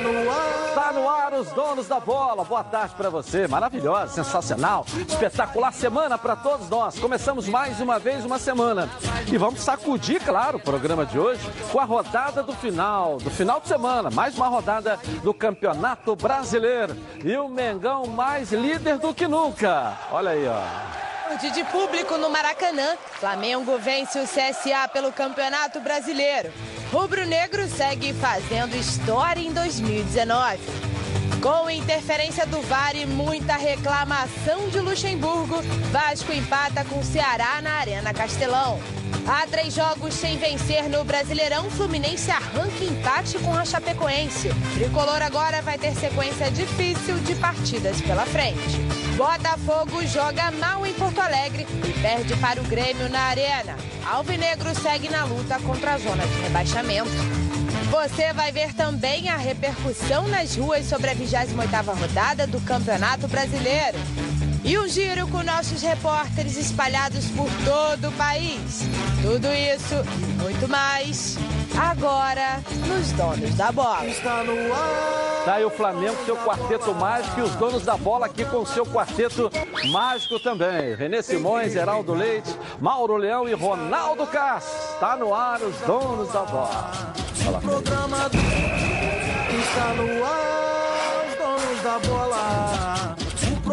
Está no ar. Está no ar os donos da bola. Boa tarde para você. Maravilhosa, sensacional, espetacular semana para todos nós. Começamos mais uma vez uma semana. E vamos sacudir, claro, o programa de hoje com a rodada do final, do final de semana. Mais uma rodada do Campeonato Brasileiro. E o Mengão mais líder do que nunca. Olha aí, ó de público no Maracanã. Flamengo vence o CSA pelo Campeonato Brasileiro. Rubro Negro segue fazendo história em 2019. Com interferência do VAR e muita reclamação de Luxemburgo, Vasco empata com Ceará na Arena Castelão. Há três jogos sem vencer no Brasileirão, Fluminense arranca empate com a Chapecoense. Tricolor agora vai ter sequência difícil de partidas pela frente. Botafogo joga mal em Porto Alegre e perde para o Grêmio na Arena. Alvinegro segue na luta contra a zona de rebaixamento. Você vai ver também a repercussão nas ruas sobre a 28ª rodada do Campeonato Brasileiro. E um giro com nossos repórteres espalhados por todo o país. Tudo isso e muito mais, agora nos Donos da Bola. Está no ar. Tá aí o Flamengo, seu quarteto mágico e os donos da bola aqui com seu quarteto mágico também. Renê Simões, Heraldo Leite, Mauro Leão e Ronaldo Castro. Está no ar os donos da bola. O programa do... está no ar. Os donos da bola.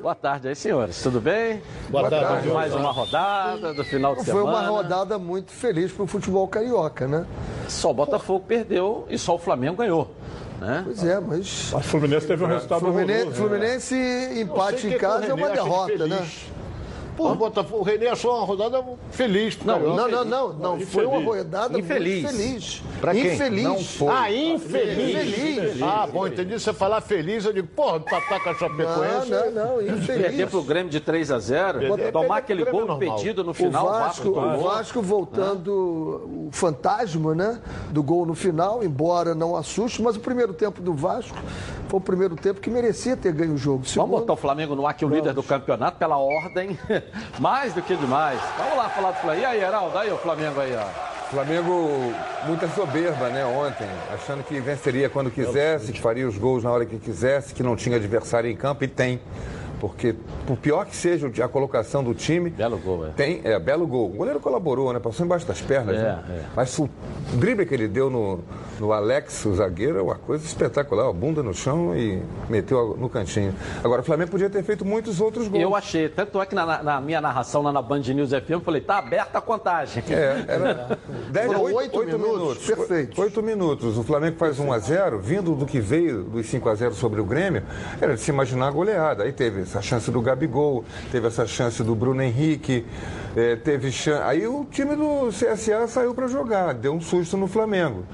Boa tarde aí, senhores. Tudo bem? Boa tarde. Mais uma rodada do final de Foi semana. uma rodada muito feliz para o futebol carioca, né? Só o Botafogo perdeu e só o Flamengo ganhou. Né? Pois é, mas. O Fluminense teve um resultado Fluminense, horroroso, né? Fluminense empate em casa é uma derrota, né? Pô, o Botafogo, o René achou uma rodada feliz. Não, não, não, não, não. Foi uma rodada Infeliz. muito feliz. Pra quem? Infeliz. Não foi. Ah, infeliz. Infeliz. Ah, bom, entendi você falar feliz. Eu digo, porra, Tatá com a Não, Chapecoense. não, não, Perder infeliz. pro Grêmio de 3 a 0 Perder- tomar perder aquele gol é normal. impedido no O final, Vasco, o. Vasco voltando o fantasma, né? Do gol no final, embora não assuste, mas o primeiro tempo do Vasco foi o primeiro tempo que merecia ter ganho o jogo. Vamos Segundo, botar o Flamengo no ar, que é o líder do campeonato, pela ordem. Mais do que demais. Vamos lá falar do Flamengo. E aí, Heraldo? Aí o Flamengo aí, ó. Flamengo, muita soberba, né, ontem, achando que venceria quando quisesse, que faria os gols na hora que quisesse, que não tinha adversário em campo, e tem. Porque, por pior que seja a colocação do time. Belo gol, é. Tem, é, belo gol. O goleiro colaborou, né? Passou embaixo das pernas. É, né? é. Mas o drible que ele deu no, no Alex, o zagueiro, é uma coisa espetacular. A bunda no chão e meteu no cantinho. Agora, o Flamengo podia ter feito muitos outros gols. Eu achei, tanto é que na, na minha narração lá na Band News FM, eu falei, tá aberta a contagem. É, era dez, Foram oito, oito oito minutos, minutos. perfeitos. Oito minutos. O Flamengo faz 1 a 0 vindo do que veio dos 5 a 0 sobre o Grêmio, era de se imaginar a goleada. Aí teve essa chance do Gabigol, teve essa chance do Bruno Henrique, eh, teve chan... Aí o time do CSA saiu para jogar, deu um susto no Flamengo.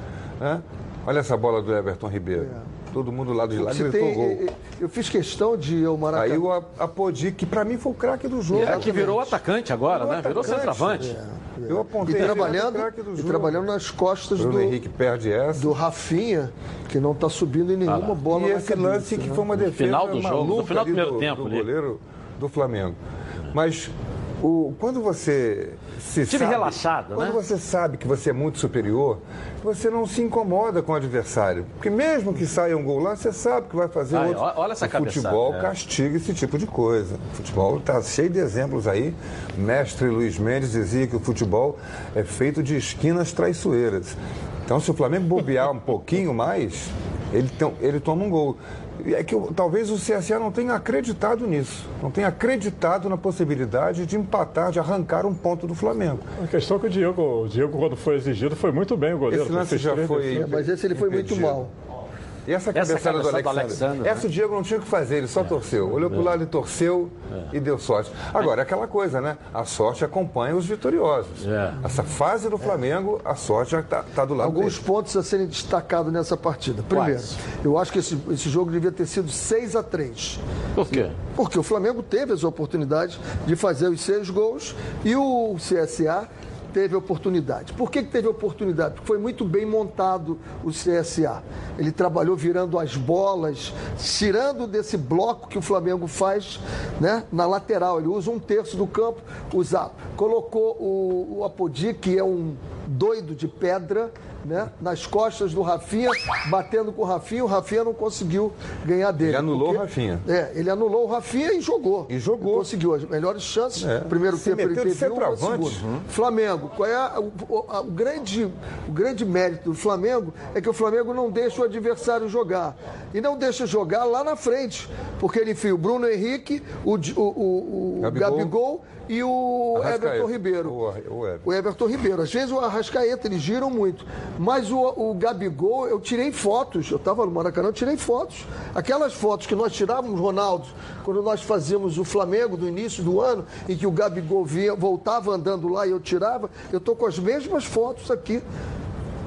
né? Olha essa bola do Everton Ribeiro. Todo mundo lá de lá gritou tem- gol. eu- eu fiz questão de ir ao Maracanã. Aí o Apodi, que para mim foi o craque do jogo. É, que virou atacante agora, né? Virou atacante. centroavante. Eu E apontei ele, trabalhando, era o craque do e trabalhando nas costas Bruno do, Henrique perde essa. do Rafinha, que não está subindo em nenhuma bola E na esse cabeça, lance que né? foi uma defesa final do jogo, no final do primeiro tempo do ali. goleiro do Flamengo. Mas o, quando você se Time sabe, relaxado, quando né? você sabe que você é muito superior, você não se incomoda com o adversário. Porque mesmo que saia um gol lá, você sabe que vai fazer Aí, outro. olha essa o cabeçada, futebol é. castiga esse tipo de coisa. O futebol está cheio de exemplos aí. Mestre Luiz Mendes dizia que o futebol é feito de esquinas traiçoeiras. Então, se o Flamengo bobear um pouquinho mais, ele, ele toma um gol. E É que talvez o CSA não tenha acreditado nisso, não tenha acreditado na possibilidade de empatar, de arrancar um ponto do Flamengo. A questão é que o Diego, o Diego, quando foi exigido, foi muito bem o goleiro. Esse lance já foi- defesas. Mas esse ele foi muito Impedido. mal. E essa Essa cabeçada do cabeçada do Alexandre? Alexandre, essa né? o Diego não tinha o que fazer, ele só torceu. Olhou pro lado e torceu e deu sorte. Agora, é aquela coisa, né? A sorte acompanha os vitoriosos. É. Essa fase do Flamengo, a sorte já tá, tá do lado Alguns dele. pontos a serem destacados nessa partida. Primeiro, Quais? eu acho que esse, esse jogo devia ter sido 6 a 3 Por quê? Porque o Flamengo teve as oportunidades de fazer os seis gols e o CSA teve oportunidade. Por que, que teve oportunidade? Porque foi muito bem montado o CSA. Ele trabalhou virando as bolas, tirando desse bloco que o Flamengo faz né, na lateral. Ele usa um terço do campo, usa, colocou o, o Apodi, que é um doido de pedra, né, nas costas do Rafinha, batendo com o Rafinha, o Rafinha não conseguiu ganhar dele. Ele anulou porque- o Rafinha. é, ele anulou o Rafinha e jogou. E jogou. Conseguiu as melhores chances. É. Primeiro Se tempo ele teve uma, centroavante. segundo. Flamengo, qual é a- o, o- grande, o grande mérito do Flamengo é que o Flamengo não deixa o adversário jogar. E não deixa jogar lá na frente. Porque ele enfia o Bruno Henrique, o, o- o Gabigol. Gabigol e o Arrascaeta. Everton Ribeiro. O- o Everton. O Everton Ribeiro. Às vezes o Arrascaeta, eles giram muito. Mas o, o Gabigol, eu tirei fotos. Eu estava no Maracanã, eu tirei fotos. Aquelas fotos que nós tirávamos, Ronaldo, quando nós fazíamos o Flamengo no início do ano, em que o Gabigol vinha, voltava andando lá e eu tirava, eu estou com as mesmas fotos aqui.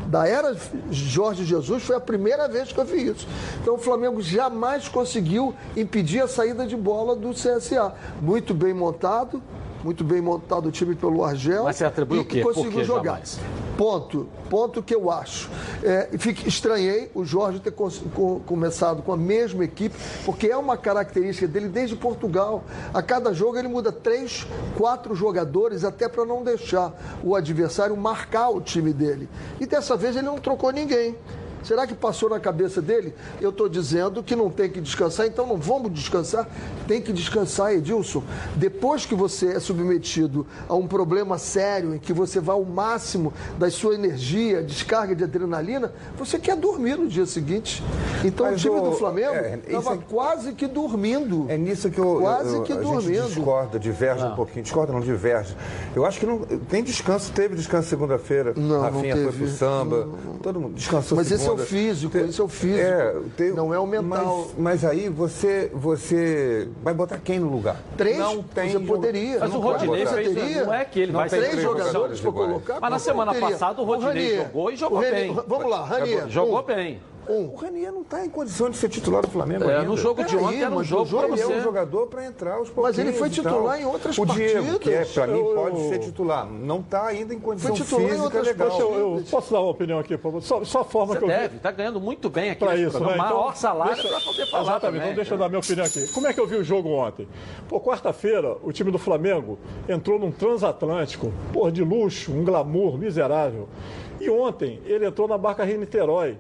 Da era Jorge Jesus foi a primeira vez que eu vi isso. Então o Flamengo jamais conseguiu impedir a saída de bola do CSA. Muito bem montado, muito bem montado o time pelo Argel. Mas você atribui e o quê? conseguiu jogar. jamais? Ponto. Ponto que eu acho. É, fique- estranhei o Jorge ter começado com a mesma equipe, porque é uma característica dele desde Portugal. A cada jogo ele muda três, quatro jogadores, até para não deixar o adversário marcar o time dele. E dessa vez ele não trocou ninguém. Será que passou na cabeça dele? Eu estou dizendo que não tem que descansar, então não vamos descansar. Tem que descansar, Edilson. Depois que você é submetido a um problema sério, em que você vai ao máximo da sua energia, descarga de adrenalina, você quer dormir no dia seguinte. Então Mas o time o- do Flamengo é, estava é- quase que dormindo. É nisso que eu, Quase eu- que a gente dormindo. discorda, diverge um pouquinho. Discorda, não diverge. Eu acho que não tem descanso. Teve descanso segunda-feira. Não, não Rafinha foi teve. pro samba. Todo mundo descansou Mas esse é o segunda. físico, Te- esse é o físico. Não é o mental. Mas, mas aí você, você vai botar quem no lugar? Três, não tem você poderia. Mas o Rodinei fez- Teria. não é que ele Não vai tem ser três três jogadores jogadores para colocar. Mas na semana passada o Rodinei jogou e jogou o bem. Vamos lá, Ranier. Jogou um, bem. Um. O Ranier não está em condição de ser titular do Flamengo É, ainda. no jogo de Peraí, ontem era um jogo o jogo para Ele é um você. jogador para entrar pouquinhos. Mas ele foi titular em outras o Diego, partidas. que é, para mim, pode ser titular. Não está ainda em condição Foi titular em física outras legal. Deixa eu, eu posso dar uma opinião aqui, por favor? Só, só a forma Você que eu vi. deve, tá ganhando muito bem aqui Para nesse isso, né? Então, Maior salário deixa- para poder falar Exatamente, também. então deixa eu dar minha opinião aqui. Como é que eu vi o jogo ontem? Pô, quarta-feira, o time do Flamengo entrou num transatlântico, pô, de luxo, um glamour miserável. E ontem ele entrou na Barca Rio Niterói. É,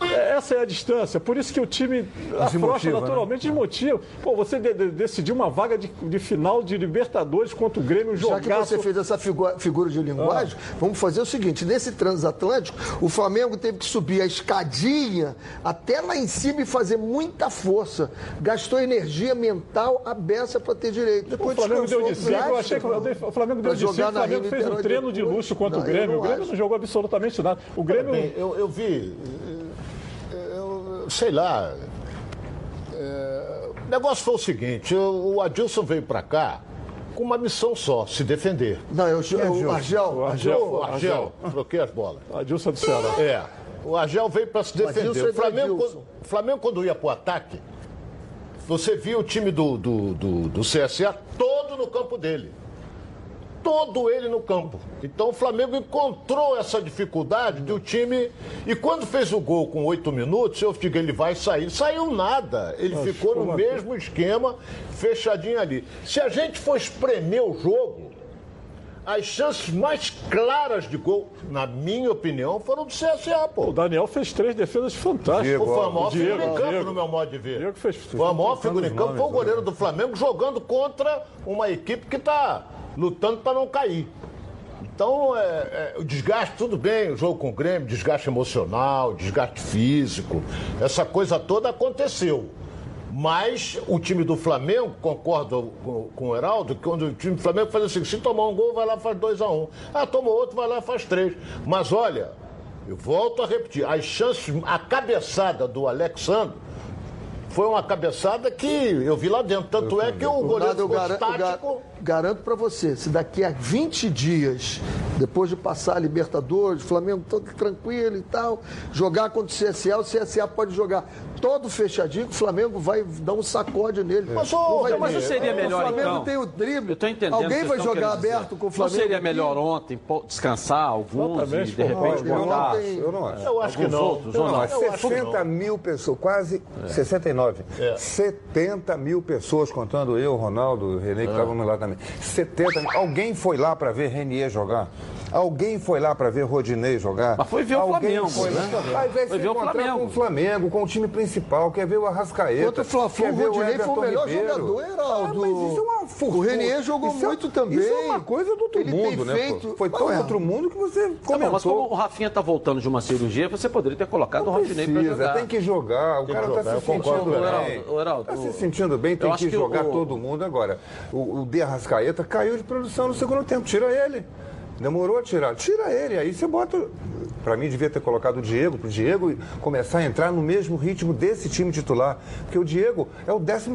Essa é a distância, por isso que o time afrouxa né? naturalmente desmotiva. Pô, você de- de- decidiu uma vaga de, de final de Libertadores contra o Grêmio, um Já que você fez essa figura, figura de linguagem, Ah. vamos fazer o seguinte: nesse transatlântico, o Flamengo teve que subir a escadinha até lá em cima e fazer muita força. Gastou energia mental a beça para ter direito. O Flamengo deu de si, eu achei que o Flamengo deu de si, o jogar Flamengo Rio fez um treino de depois. luxo contra Não, o Grêmio. O Grêmio acho. não jogou absolutamente nada. O Grêmio. Bem, eu, eu vi, sei lá, eh, o negócio foi o seguinte, o, o Adilson veio pra cá com uma missão só, se defender. Não, eu, eu, o Argel, O Argel. O Argel, troquei as bolas. Adilson do Ceará. É, o Argel veio para se defender. É O Flamengo, quando, o Flamengo, quando ia para o ataque, você via o time do, do, do, do CSA todo no campo dele. Todo ele no campo. Então o Flamengo encontrou essa dificuldade de o time. E quando fez o gol com oito minutos, eu digo, ele vai sair. Saiu nada. Ele ficou no mesmo esquema, fechadinho ali. Se a gente for espremer o jogo, as chances mais claras de gol, na minha opinião, foram do CSA, pô. O Daniel fez três defesas fantásticas. Diego, Foi a maior Diego, figura em campo, Diego. no meu modo de ver. Diego fez- foi a maior figura em campo, foi o nomes, goleiro do Flamengo jogando contra uma equipe que está lutando para não cair. Então, é, é, o desgaste, tudo bem, o jogo com o Grêmio, desgaste emocional, desgaste físico, essa coisa toda aconteceu. Mas o time do Flamengo, concordo com, o Heraldo, que quando o time do Flamengo faz assim, se tomar um gol, vai lá faz 2 a 1 um. Ah, toma outro, vai lá e faz três. Mas olha, Eu volto a repetir, as chances, a cabeçada do Alexandre foi uma cabeçada que eu vi lá dentro. Tanto é que o goleiro ficou estático. Garanto para você, se daqui a 20 dias, depois de passar a Libertadores, o Flamengo todo tranquilo e tal, jogar contra o CSA, o CSA pode jogar todo fechadinho, que o Flamengo vai dar um sacode nele. Mas, ô, Não vai- Mas não seria melhor, O Flamengo então? tem o drible. Eu estou entendendo. Alguém que vai jogar dizer. aberto com o Flamengo. Não seria melhor ontem descansar alguns Exatamente, e de repente concordo. Eu não, botar... acho, eu não acho. Eu acho que Alguns não. outros, Não, ou não, não? é Eu acho que 60 mil pessoas, quase 69. É. 70 mil pessoas, contando eu, Ronaldo, o Renê, que estávamos lá também. 70 mil. Alguém foi lá para ver Renier jogar? Alguém foi lá para ver Rodinei jogar? Mas foi ver o Alguém Flamengo, Foi né? Vai ver Foi ver o Flamengo. com o Flamengo, com o time principal, quer ver o Arrascaeta. Contra o quer o Rodinei foi o melhor Ribeiro. jogador, Heraldo. Ah, mas isso é uma fofura. O Renier jogou Isso é- muito também. Isso é uma coisa do outro Ele tem mundo, né? feito- pô? Foi tão Ué. outro mundo que você Tá bom, comentou. mas como o Rafinha está voltando de uma cirurgia, você poderia ter colocado o Não Rodinei para precisa, jogar. tem que jogar. O Tem cara está jogar, se sentindo o bem. Heraldo. O Heraldo, Está se o- sentindo bem, tem que jogar o- todo mundo agora. O, o De Arrascaeta caiu de produção no segundo tempo. Tira ele. Demorou a tirar. Tira ele. Aí você bota. Para mim, devia ter colocado o Diego, para o Diego começar a entrar no mesmo ritmo desse time titular. Porque o Diego é o 13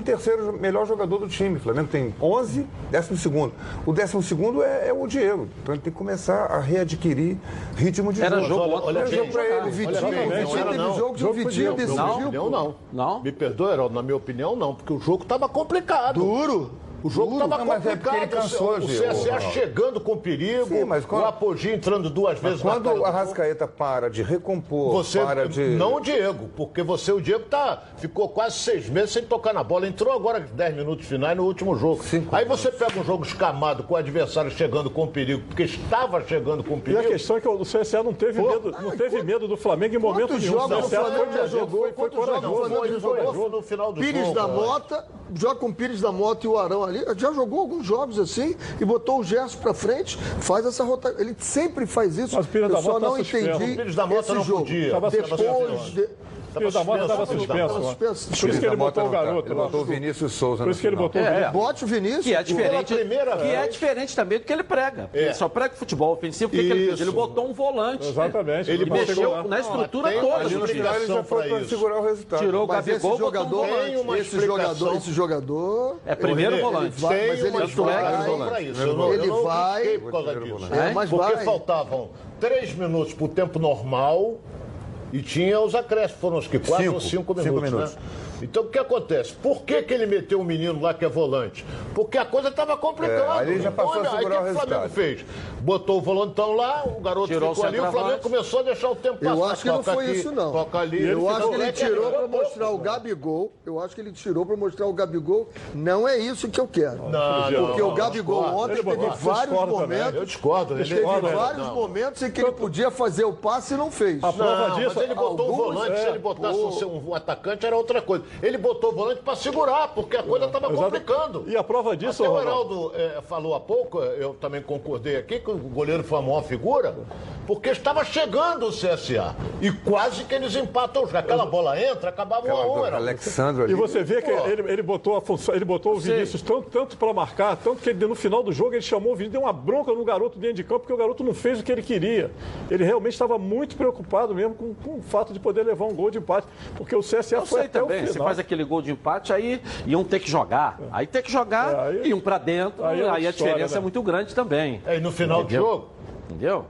melhor jogador do time. O Flamengo tem 11, 12. O 12 é, é o Diego. Então ele tem que começar a readquirir ritmo de Era jogo. jogo Olha, bem, jogo pra ele. O Vitinho, Olha Vitinho não era teve não. jogo de Jogo pro Vitinho decidiu. opinião, não. Não? Me perdoa, Heraldo, na minha opinião, não, porque o jogo estava complicado. Duro. O jogo estava mas é complicado. ele cansou, o CSA Ronaldo. chegando com perigo, Sim, mas quando- o Apogee entrando duas vezes na Quando cara o do Arrascaeta para de recompor, Você, para de. não o Diego, porque você, o Diego, tá, ficou quase seis meses sem tocar na bola. Entrou agora 10 minutos finais no último jogo. Cinco Aí você pega um jogo escamado com o adversário chegando com perigo, porque estava chegando com E perigo. a questão é que o CSA não teve, Pô, medo, não teve medo do Flamengo em momento nenhum. jogos o o CSA foi jogou? foi, foi Quantos jogos o corajoso. Flamengo Foi já jogou? corajoso no final do Pires jogo, da. Mota, joga com o Pires da Mota e o Arão ali. Já jogou alguns jogos assim e botou o Gerson pra frente, faz essa rotação. Ele sempre faz isso. Mas o Pires Eu da só Mota tá não suspenso. entendi. O Pires da Mota esse não jogo. podia. Tava Depois. de- O Pires da Mota estava suspenso. Por isso que ele botou o tá. garoto Ele lá. botou o Vinícius Souza Por isso que ele botou o É, Vinícius. Bote o Vinícius. Que é diferente, que é diferente também do que ele prega. Ele só prega futebol ofensivo. O que, ele fez? Ele botou um volante. Exatamente. Ele mexeu na estrutura toda do time. ele já foi pra para segurar o resultado. Tirou o Mas esse Gabigol, um jogador, esse jogador, esse jogador. É primeiro volante. vai- mas ele vai- Ele vai-. É, Porque faltavam três minutos pro tempo normal e tinha os acréscimos. Foram os que quatro Cinco. ou cinco Cinco minutos, minutos. né? Então o que acontece? Por que, que ele meteu o menino lá que é volante? Porque a coisa estava complicando. É, aí ele já passou a Olha, aí segurar o que o o Flamengo fez? Botou o volantão lá, o garoto Tirou o ficou ali, o Flamengo começou a deixar o tempo passar. Eu acho que não foi aqui, isso, não. Toca ali. Eu Ele acho ficou- que ele é tirou pra ficou mostrar o. Gabigol. Eu acho que ele tirou pra mostrar o Gabigol. Não é isso que eu quero. Não, Porque não, o Gabigol discordo. ontem teve vários também. momentos. Eu discordo. Ele Teve vários não. momentos em que ele podia fazer o passe e não fez. A prova Não, disso. mas ele botou o volante, se é, ele botasse o- um, ser um atacante era outra coisa. Ele botou o volante para segurar, porque a coisa estava complicando. E a prova disso, Até o Ronaldo? Heraldo eh, falou há pouco, eh, eu também concordei aqui, que o goleiro foi a maior figura, porque estava chegando o CSA. E quase que eles empatam o jogo. Aquela bola entra, acabava a um, Heraldo. Alexandre ali. E você vê que Pô. ele, ele botou a função, ele botou o Vinícius tanto, tanto para marcar, tanto que ele, no final do jogo ele chamou o Vinícius, deu uma bronca no garoto dentro de campo, porque o garoto não fez o que ele queria. Ele realmente estava muito preocupado mesmo com, com o fato de poder levar um gol de empate, porque o CSA Eu foi sei até também, o você faz aquele gol de empate, aí iam ter que jogar. Aí tem que jogar, É, aí- iam pra dentro, aí aí, é outra a história, diferença né? é muito grande também. É, e no final do jogo, Entendeu?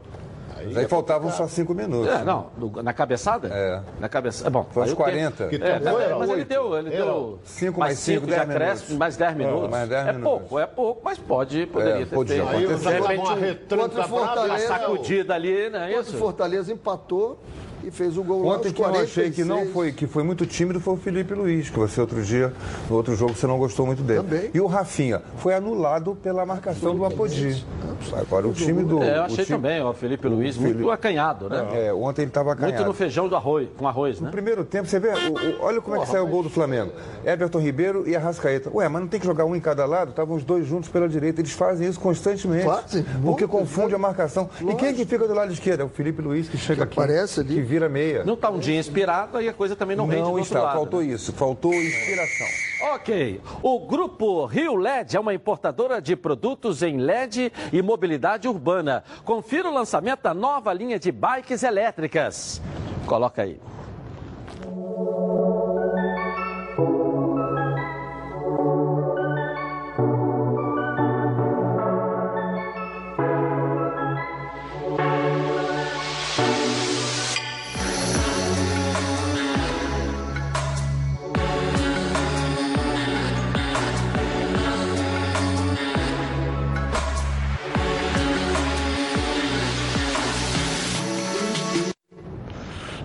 Mas aí faltavam só cinco minutos. É, não, no- na cabeçada? É. Na cabeçada. Bom, Foi aí tempo- 40. Que É, mas, era? mas ele Oito. deu, ele Era deu cinco mais mais cinco, cinco de dez acréscimo, minutos. mais 10 minutos. mais dez é minutos. pouco, é pouco, mas pode, poderia É, ter podia feito. aí De repente, uma um- retranca Contra o brava, Fortaleza, uma sacudida ali, não é Contra o isso? Fortaleza empatou e fez o gol lá Ontem aos que eu achei que não 46. foi, que foi muito tímido foi o Felipe Luiz, que você outro dia, no outro jogo, você não gostou muito dele. Também. E o Rafinha foi anulado pela marcação do Apodi. Agora o time do. É, eu o achei time- também, o Felipe Luiz, muito acanhado, né? É, ontem ele estava Muito acanhado. no feijão do arroz, com arroz, né? No primeiro tempo, você vê, o- o- olha como é que saiu o gol do Flamengo. Everton Ribeiro e Arrascaeta. Ué, mas não tem que jogar um em cada lado? Estavam os dois juntos pela direita. Eles fazem isso constantemente. Fazem. Porque Muito, confunde a marcação. E quem que fica do lado esquerdo? É o Felipe Luiz, que chega aqui. aparece ali. Que vira meia. Não está um dia inspirado, aí a coisa também não, rende do Não está, lado. faltou né? isso. Faltou inspiração. Ok. O grupo Rio LED é uma importadora de produtos em LED e mobilidade urbana. Confira o lançamento da nova linha de bikes elétricas. Coloca aí.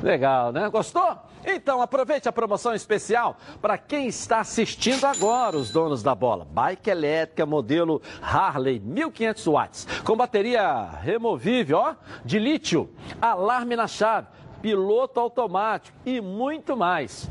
Legal, né? Gostou? Então aproveite a promoção especial para quem está assistindo agora, os donos da bola. Bike elétrica modelo Harley 1500 watts, com bateria removível, ó, de lítio, alarme na chave, piloto automático e muito mais.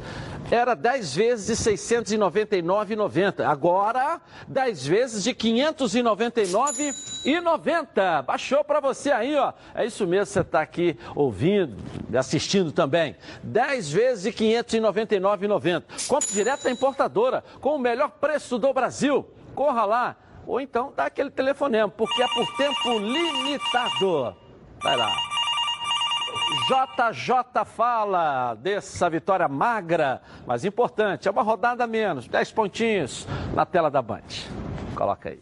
Era 10 vezes de 699,90. Agora, 10 vezes de 599,90. Baixou para você aí, ó. É isso mesmo, você está aqui ouvindo, assistindo também. 10 vezes de 599,90. Compre direto da importadora, com o melhor preço do Brasil. Corra lá. Ou então dá aquele telefonema, porque é por tempo limitado. Vai lá. JJ fala dessa vitória magra, mas importante. É uma rodada a menos, 10 pontinhos na tela da Band. Coloca aí.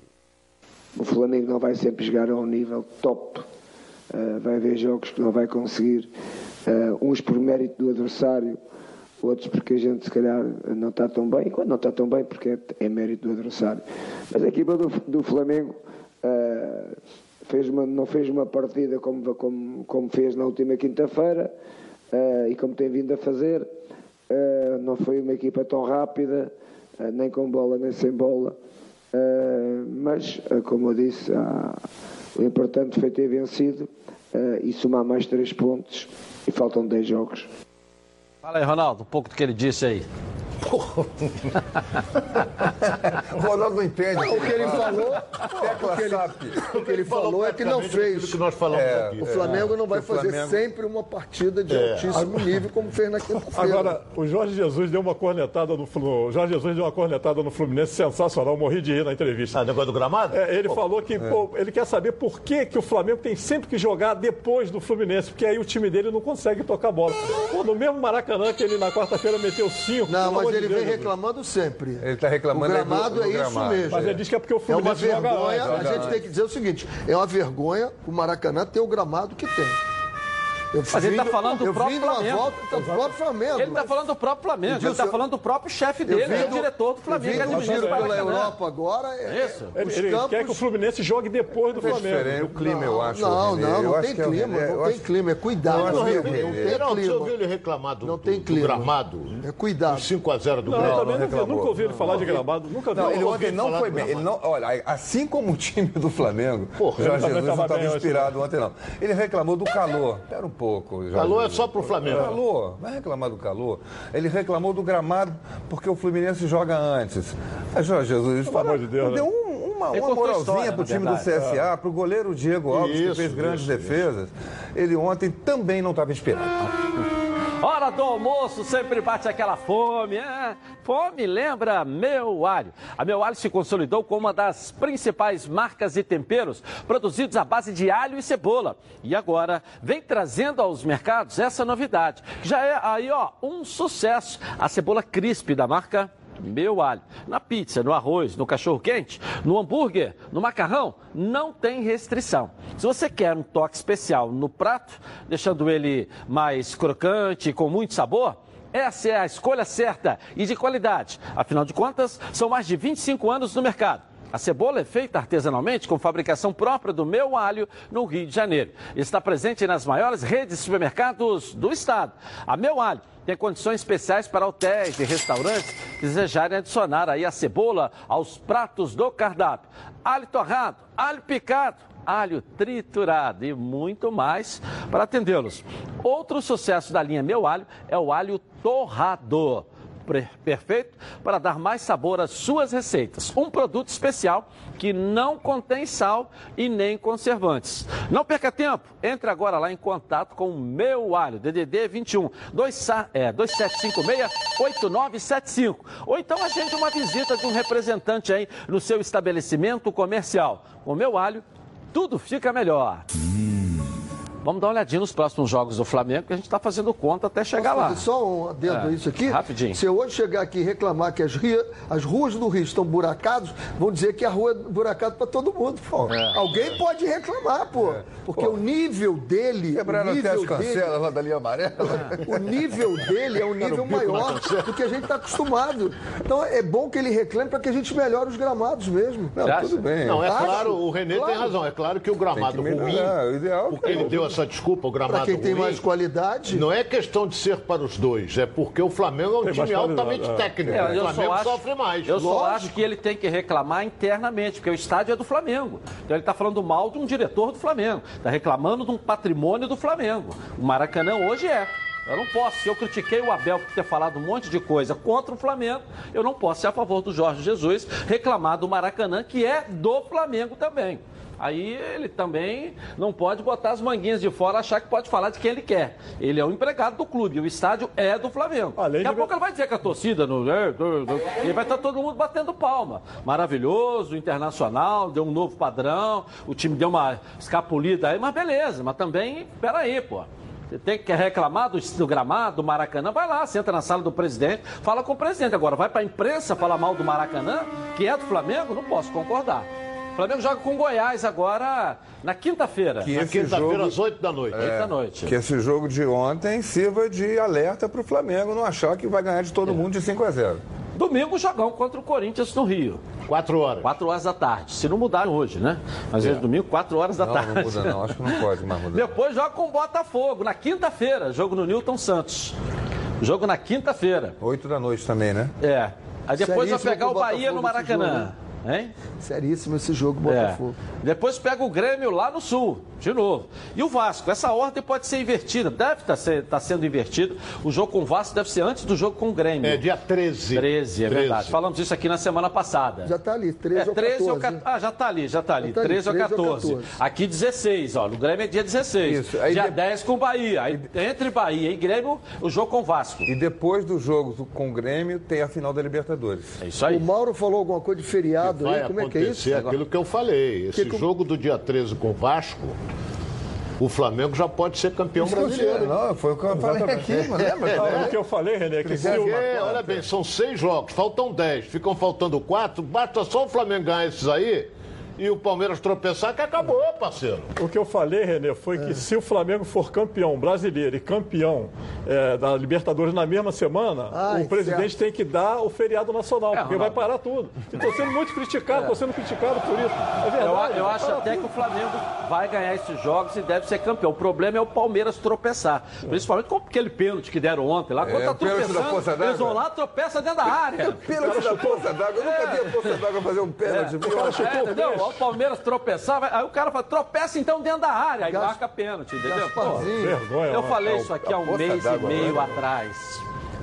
O Flamengo não vai sempre jogar ao nível top. Uh, vai haver jogos que não vai conseguir, uh, uns por mérito do adversário, outros porque a gente se calhar não está tão bem, quando não está tão bem porque é, é mérito do adversário. Mas a equipa do, do Flamengo uh, fez uma, não fez uma partida como, como, como fez na última quinta-feira uh, e como tem vindo a fazer. Uh, não foi uma equipa tão rápida, uh, nem com bola nem sem bola. mas, como eu disse, o importante foi ter vencido e somar mais três pontos e faltam 10 jogos. Fala aí, Ronaldo, um pouco do que ele disse aí. o Ronaldo não entende. o que ele falou, Tecla o que ele, SAP. o que ele falou é que não fez. que nós falamos É, aqui. O Flamengo não vai fazer Flamengo- sempre uma partida de É. altíssimo nível como fez na quinta-feira. Agora, o Jorge Jesus deu uma cornetada no o Jorge Jesus deu uma cornetada no Fluminense sensacional, eu morri de rir na entrevista. Ah, negócio do gramado? É, ele falou que pô, ele quer saber por que, que o Flamengo tem sempre que jogar depois do Fluminense, porque aí o time dele não consegue tocar bola. Pô, no mesmo Maracanã que ele na quarta-feira meteu cinco. Não, pelo mas ele vem reclamando sempre. Ele está O reclamando aí do- gramado do é isso gramado. mesmo. Mas ele diz que é porque o É uma Fluminense joga vergonha, a gente tem que dizer o seguinte: é uma vergonha o Maracanã ter o gramado que tem. Eu Mas ele vim tá do- falando do próprio Flamengo. volta do próprio Flamengo. Ele está falando do próprio Flamengo, ele Edilson, está falando do próprio chefe dele, vim é o diretor do Flamengo. Eu vim do administra giro o pela Maracanã. Europa agora. É, Isso. Ele, os ele campos- quer que o Fluminense jogue depois do É diferente, Flamengo. o clima, eu acho. Não, não, não acho tem é o clima, não tem clima, é cuidado. Não, é o tem clima. Não, você ouviu ele reclamar do, Não gramado? É cuidado. 5x0 do Não, eu Grêmio. não não nunca ouvi ele falar de gramado. Nunca vi. Não, ele ontem não foi bem. Ele não, olha, assim como o time do Flamengo, Jorge ele Jesus não tava estava hoje, inspirado ontem, não. Ele reclamou do calor. Espera um pouco. Jorge Calor é só pro Flamengo. Calor, vai reclamar do calor. Ele reclamou do gramado porque o Fluminense joga antes. Aí, Jorge Jesus, fala, amor de Deus, deu né? um- uma, uma moralzinha história, pro time do verdade. CSA, pro goleiro Diego Alves, que Isso, fez grandes isso, defesas. Ele ontem também não estava inspirado. Hora do almoço, sempre bate aquela fome. É, fome lembra Meu Alho. A Meu Alho se consolidou como uma das principais marcas e temperos produzidos à base de alho e cebola. E agora vem trazendo aos mercados essa novidade, já é aí, ó, um sucesso. A cebola crisp da marca meu alho. Na pizza, no arroz, no cachorro quente, no hambúrguer, no macarrão, não tem restrição. Se você quer um toque especial no prato, deixando ele mais crocante com muito sabor, essa é a escolha certa e de qualidade. Afinal de contas, são mais de 25 anos no mercado. A cebola é feita artesanalmente com fabricação própria do meu alho no Rio de Janeiro. Está presente nas maiores redes de supermercados do estado. A meu alho tem condições especiais para hotéis e restaurantes que desejarem adicionar aí a cebola aos pratos do cardápio. Alho torrado, alho picado, alho triturado e muito mais para atendê-los. Outro sucesso da linha Meu Alho é o alho torrador. Perfeito para dar mais sabor às suas receitas. Um produto especial que não contém sal e nem conservantes. Não perca tempo, entre agora lá em contato com o Meu Alho, DDD 21 2, é, 2756-8975. Ou então agende uma visita de um representante aí no seu estabelecimento comercial. Com o Meu Alho, tudo fica melhor. Vamos dar uma olhadinha nos próximos jogos do Flamengo, que a gente está fazendo conta até chegar Posso lá. Só um adendo É, a isso aqui. rapidinho. Se eu hoje chegar aqui e reclamar que as, ria- as ruas do Rio estão buracadas, vão dizer que a rua é buracada para todo mundo. Pô. É. Alguém pode reclamar, pô. Porque o nível dele. Quebraram o até as nível dele, cancelas lá da linha amarela. o nível dele é um nível maior do que a gente está acostumado. Então é bom que ele reclame para que a gente melhore os gramados mesmo. Não, tudo bem. Não, é claro, o Renê claro. tem razão. É claro que o gramado que ruim, ideal porque é- ele deu essa desculpa, o gramado Para quem tem ruim, mais qualidade. Não é questão de ser para os dois, é porque o Flamengo é um Tem time altamente é. técnico. É, o só Flamengo acho- sofre mais. Eu só Lógico. acho que ele tem que reclamar internamente, porque o estádio é do Flamengo. Então ele está falando mal de um diretor do Flamengo. Está reclamando de um patrimônio do Flamengo. O Maracanã hoje é. Eu não posso, se eu critiquei o Abel por ter falado um monte de coisa contra o Flamengo, eu não posso ser a favor do Jorge Jesus, reclamar do Maracanã, que é do Flamengo também. Aí ele também não pode botar as manguinhas de fora, achar que pode falar de quem ele quer. Ele é um empregado do clube, o estádio é do Flamengo. Além Daqui a de- pouco ele vai dizer que a torcida não. é, E vai estar todo mundo batendo palma. Maravilhoso, internacional, deu um novo padrão, o time deu uma escapulida aí, mas beleza, mas também, peraí, pô. Você tem que reclamar do, do gramado, do Maracanã, vai lá, senta na sala do presidente, fala com o presidente. Agora, vai pra imprensa falar mal do Maracanã, que é do Flamengo, não posso concordar. O Flamengo joga com o Goiás agora na quinta-feira. Que Na quinta-feira, às 8 da noite. Quinta-noite. Que esse jogo de ontem sirva de alerta para o Flamengo não achar que vai ganhar de todo mundo de 5 a 0. Domingo, jogão contra o Corinthians no Rio. Quatro horas. 4 horas da tarde. Se não mudar hoje, né? Mas é domingo, 4 horas da Não, tarde. não muda não. Acho que não pode mais mudar. Depois joga com o Botafogo, na quinta-feira. Jogo no Newton Santos. Jogo na quinta-feira. 8 da noite também, né? É. Aí depois vai pegar o Bahia no Maracanã. Hein? Seríssimo esse jogo, É. Botafogo. Depois pega o Grêmio lá no Sul, de novo. E o Vasco, essa ordem pode ser invertida, deve estar sendo invertida. O jogo com o Vasco deve ser antes do jogo com o Grêmio. É dia 13. 13, é verdade. Falamos isso aqui na semana passada. Já está ali, 13 É ou 13 14. ou 14. Ah, já tá ali, já tá ali. Já tá ali, 13 ou 13 ou 14. 14. Aqui 16, ó. No Grêmio é dia 16. Isso, aí dia de- 10 com o Bahia. Aí, entre Bahia e Grêmio, o jogo com o Vasco. E depois do jogo com o Grêmio, tem a final da Libertadores. É isso aí. O Mauro falou alguma coisa de feriado Vai aí, como é que é acontecer isso? aquilo que eu falei. Esse Que que- jogo do dia 13 com o Vasco, o Flamengo já pode ser campeão brasileiro. Não, foi o que eu falei aqui, mano. Lembra? É o que eu falei, René, que se o, Porque, olha bem, são seis jogos, faltam dez, ficam faltando quatro, basta só o Flamengo ganhar esses aí e o Palmeiras tropeçar que acabou, parceiro. o que eu falei, René, foi que se o Flamengo for campeão brasileiro e campeão é, da Libertadores na mesma semana, Ai, o presidente certo. tem que dar o feriado nacional, É, porque vai Ronaldo. parar tudo. E estou sendo muito criticado, estou sendo criticado por isso. É Eu, verdade. eu vai acho até tudo. que o Flamengo vai ganhar esses jogos e deve ser campeão. O problema é o Palmeiras tropeçar. Principalmente com aquele pênalti que deram ontem lá. Quando É, tá o pênalti da tropeçando, Poça d'Água. eles vão lá, tropeça dentro da área. Pênalti da Poça d'Água. Eu nunca vi a Poça d'Água fazer um pênalti. É, o cara chutou, O Palmeiras tropeçar, vai- aí o cara fala, tropeça então dentro da área, aí Gas- marca pênalti, entendeu? Pô. Vergonha. eu falei é isso aqui há a um mês e meio né? atrás.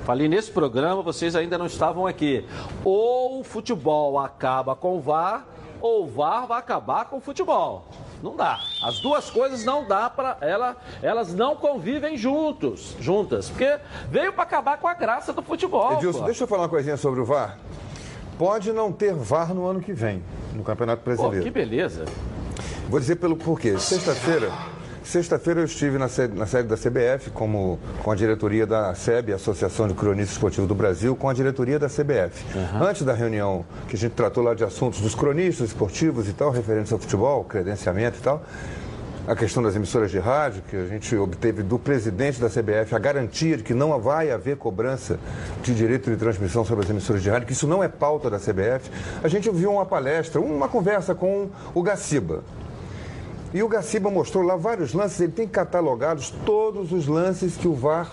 Falei nesse programa, vocês ainda não estavam aqui. Ou o futebol acaba com o VAR, ou o VAR vai acabar com o futebol. Não dá. As duas coisas não dá para ela, elas não convivem juntos, juntas, porque veio para acabar com a graça do futebol. Edilson, pô. deixa eu falar uma coisinha sobre o VAR. Pode não ter VAR no ano que vem, no Campeonato Pô, Brasileiro. que beleza. Vou dizer pelo porquê. Sexta-feira, sexta-feira eu estive na sede, na sede da CBF, como, com a diretoria da SEB, Associação de Cronistas Esportivos do Brasil, com a diretoria da CBF. Antes da reunião que a gente tratou lá de assuntos dos cronistas esportivos e tal, referentes ao futebol, credenciamento e tal, a questão das emissoras de rádio, que a gente obteve do presidente da CBF a garantia de que não vai haver cobrança de direito de transmissão sobre as emissoras de rádio, que isso não é pauta da CBF. A gente ouviu uma palestra, uma conversa com o Gaciba. E o Gaciba mostrou lá vários lances, ele tem catalogados todos os lances que o VAR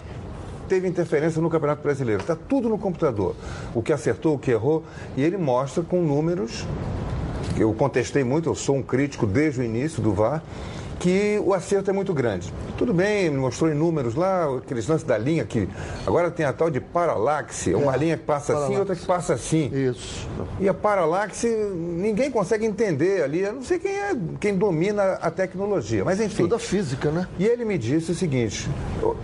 teve interferência no Campeonato Brasileiro. Está tudo no computador. O que acertou, o que errou, e ele mostra com números. Eu contestei muito, eu sou um crítico desde o início do VAR. Que o acerto é muito grande. Tudo bem, mostrou em números lá, aqueles lances da linha que agora tem a tal de paralaxe, uma É, linha que passa assim, paralaxe. outra que passa assim. Isso. E a paralaxe, ninguém consegue entender ali, eu não sei quem é quem domina a tecnologia, mas enfim. Toda física, né? E ele me disse o seguinte: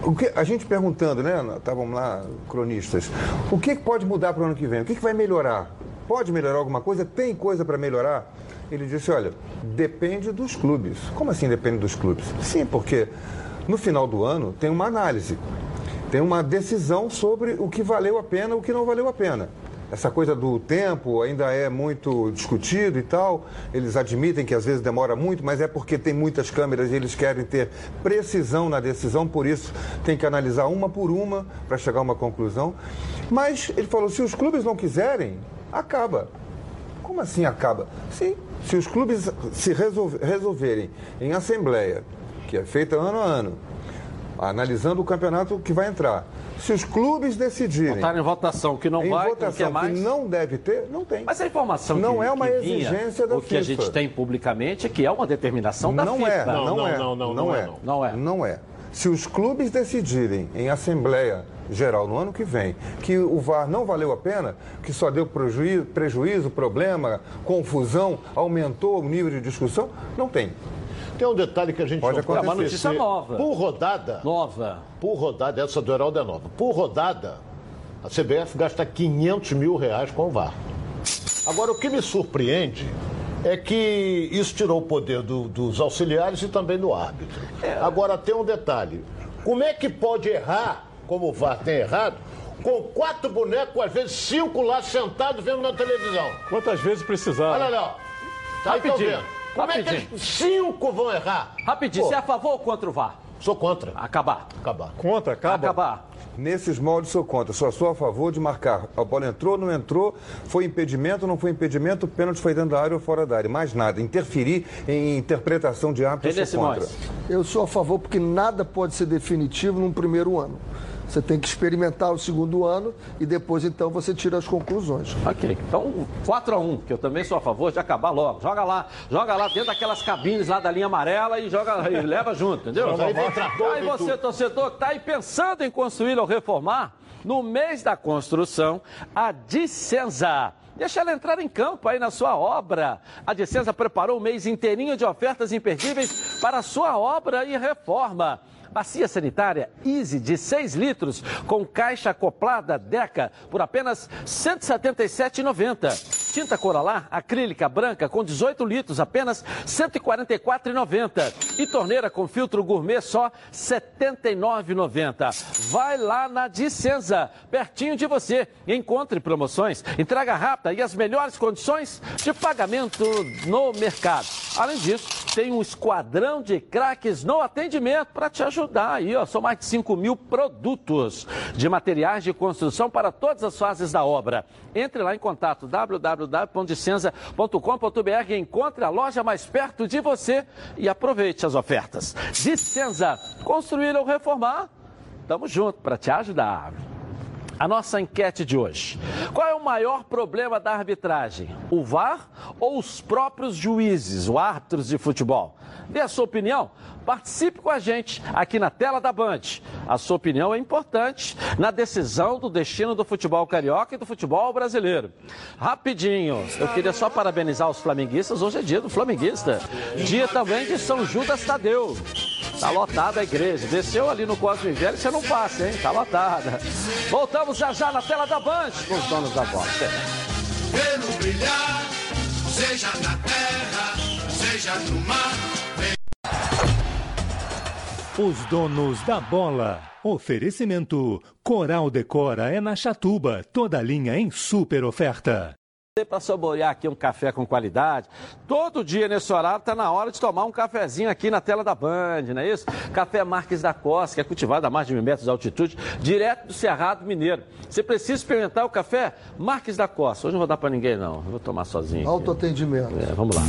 o, que, a gente perguntando, né? Estavam lá, cronistas, o que pode mudar para o ano que vem? O que vai melhorar? Pode melhorar alguma coisa? Tem coisa para melhorar? Ele disse: olha, depende dos clubes. Como assim depende dos clubes? Sim, porque no final do ano tem uma análise, tem uma decisão sobre o que valeu a pena o que não valeu a pena. Essa coisa do tempo ainda é muito discutido e tal. Eles admitem que às vezes demora muito, mas é porque tem muitas câmeras e eles querem ter precisão na decisão, por isso tem que analisar uma por uma para chegar a uma conclusão. Mas ele falou: se os clubes não quiserem, acaba. Como assim acaba? Sim, se os clubes se resolve- resolverem em assembleia, que é feita ano a ano, analisando o campeonato que vai entrar, se os clubes decidirem Botaram em votação o que não em vai, o que não votação quer mais. que não deve ter, não tem. Mas a informação Não que, é uma que vinha, exigência da o que a FIFA. gente tem publicamente é que é uma determinação da não FIFA. é, não, Não, é, não, não, não, não é, é, não. Não é. não é. Se os clubes decidirem em assembleia geral no ano que vem que o VAR não valeu a pena, que só deu prejuízo, prejuízo problema, confusão, aumentou o nível de discussão, não tem. Tem um detalhe que a gente Pode não acontecer. É uma notícia nova. Por rodada, Nova. por rodada, essa do Heraldo é nova. Por rodada, a CBF gasta 500 mil reais com o VAR. Agora, o que me surpreende é que isso tirou o poder do- dos auxiliares e também do árbitro. Agora, tem um detalhe. Como é que pode errar, como o VAR tem errado, com quatro bonecos, às vezes cinco lá sentados vendo na televisão? Quantas vezes precisar? Olha lá, ó. Tá aí, Rapidinho, vendo? Como é que rapidinho. eles, cinco vão errar? Rapidinho, Pô, você é a favor ou contra o VAR? Sou contra. Acabar. Acabar. Conta, acaba. Acabar. Nesses moldes sou contra, só sou a favor de marcar. A bola entrou, não entrou, foi impedimento, não foi impedimento, o pênalti foi dentro da área ou fora da área. Mais nada. Interferir em interpretação de árbitro, sou contra. Eu sou a favor porque nada pode ser definitivo num primeiro ano. Você tem que experimentar o segundo ano e depois então você tira as conclusões. Ok, então 4x1, que eu também sou a favor de acabar logo. Joga lá, joga lá dentro daquelas cabines lá da linha amarela e joga e leva junto, entendeu? Aí Aí você, torcedor, que tá aí pensando em construir ou reformar, no mês da construção, a Dicenza. Deixa ela entrar em campo aí na sua obra. A Dicenza preparou um mês inteirinho de ofertas imperdíveis para a sua obra e reforma. Bacia sanitária Easy de 6 litros com caixa acoplada Deca por apenas R$ 177,90. Tinta Coralar acrílica branca com 18 litros apenas R$ 144,90. E torneira com filtro gourmet só R$ 79,90. Vai lá na Dicenza, pertinho de você. Encontre promoções, entrega rápida e as melhores condições de pagamento no mercado. Além disso, tem um esquadrão de craques no atendimento para te ajudar aí, ó. São mais de 5 mil produtos de materiais de construção para todas as fases da obra. Entre lá em contato www.dicenza.com.br encontre a loja mais perto de você e aproveite as ofertas. Dicenza, construir ou reformar? Tamo junto para te ajudar. A nossa enquete de hoje. Qual é o maior problema da arbitragem? O VAR ou os próprios juízes, os árbitros de futebol? Dê a sua opinião. Participe com a gente aqui na tela da Band. A sua opinião é importante na decisão do destino do futebol carioca e do futebol brasileiro. Rapidinho, eu queria só parabenizar os flamenguistas. Hoje é dia do flamenguista. Dia também de São Judas Tadeu. Tá lotada a igreja. Desceu ali no Cosme Velho, você não passa, hein? Tá lotada. Voltamos já já na tela da Band com os donos da bola. Pelo brilhar, seja na terra, seja no mar. Os donos da bola. Oferecimento: Coral Decora é na Chatuba, toda linha em super oferta. Para saborear aqui um café com qualidade, todo dia nesse horário está na hora de tomar um cafezinho aqui na tela da Band, não é isso? Café Marques da Costa, que é cultivado a mais de mil metros de altitude, direto do Cerrado Mineiro. Você precisa experimentar o café Marques da Costa. Hoje não vou dar para ninguém, não. Eu vou tomar sozinho. Autoatendimento. É, vamos lá.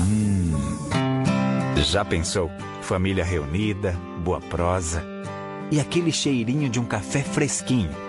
Já pensou? Família reunida, boa prosa e aquele cheirinho de um café fresquinho.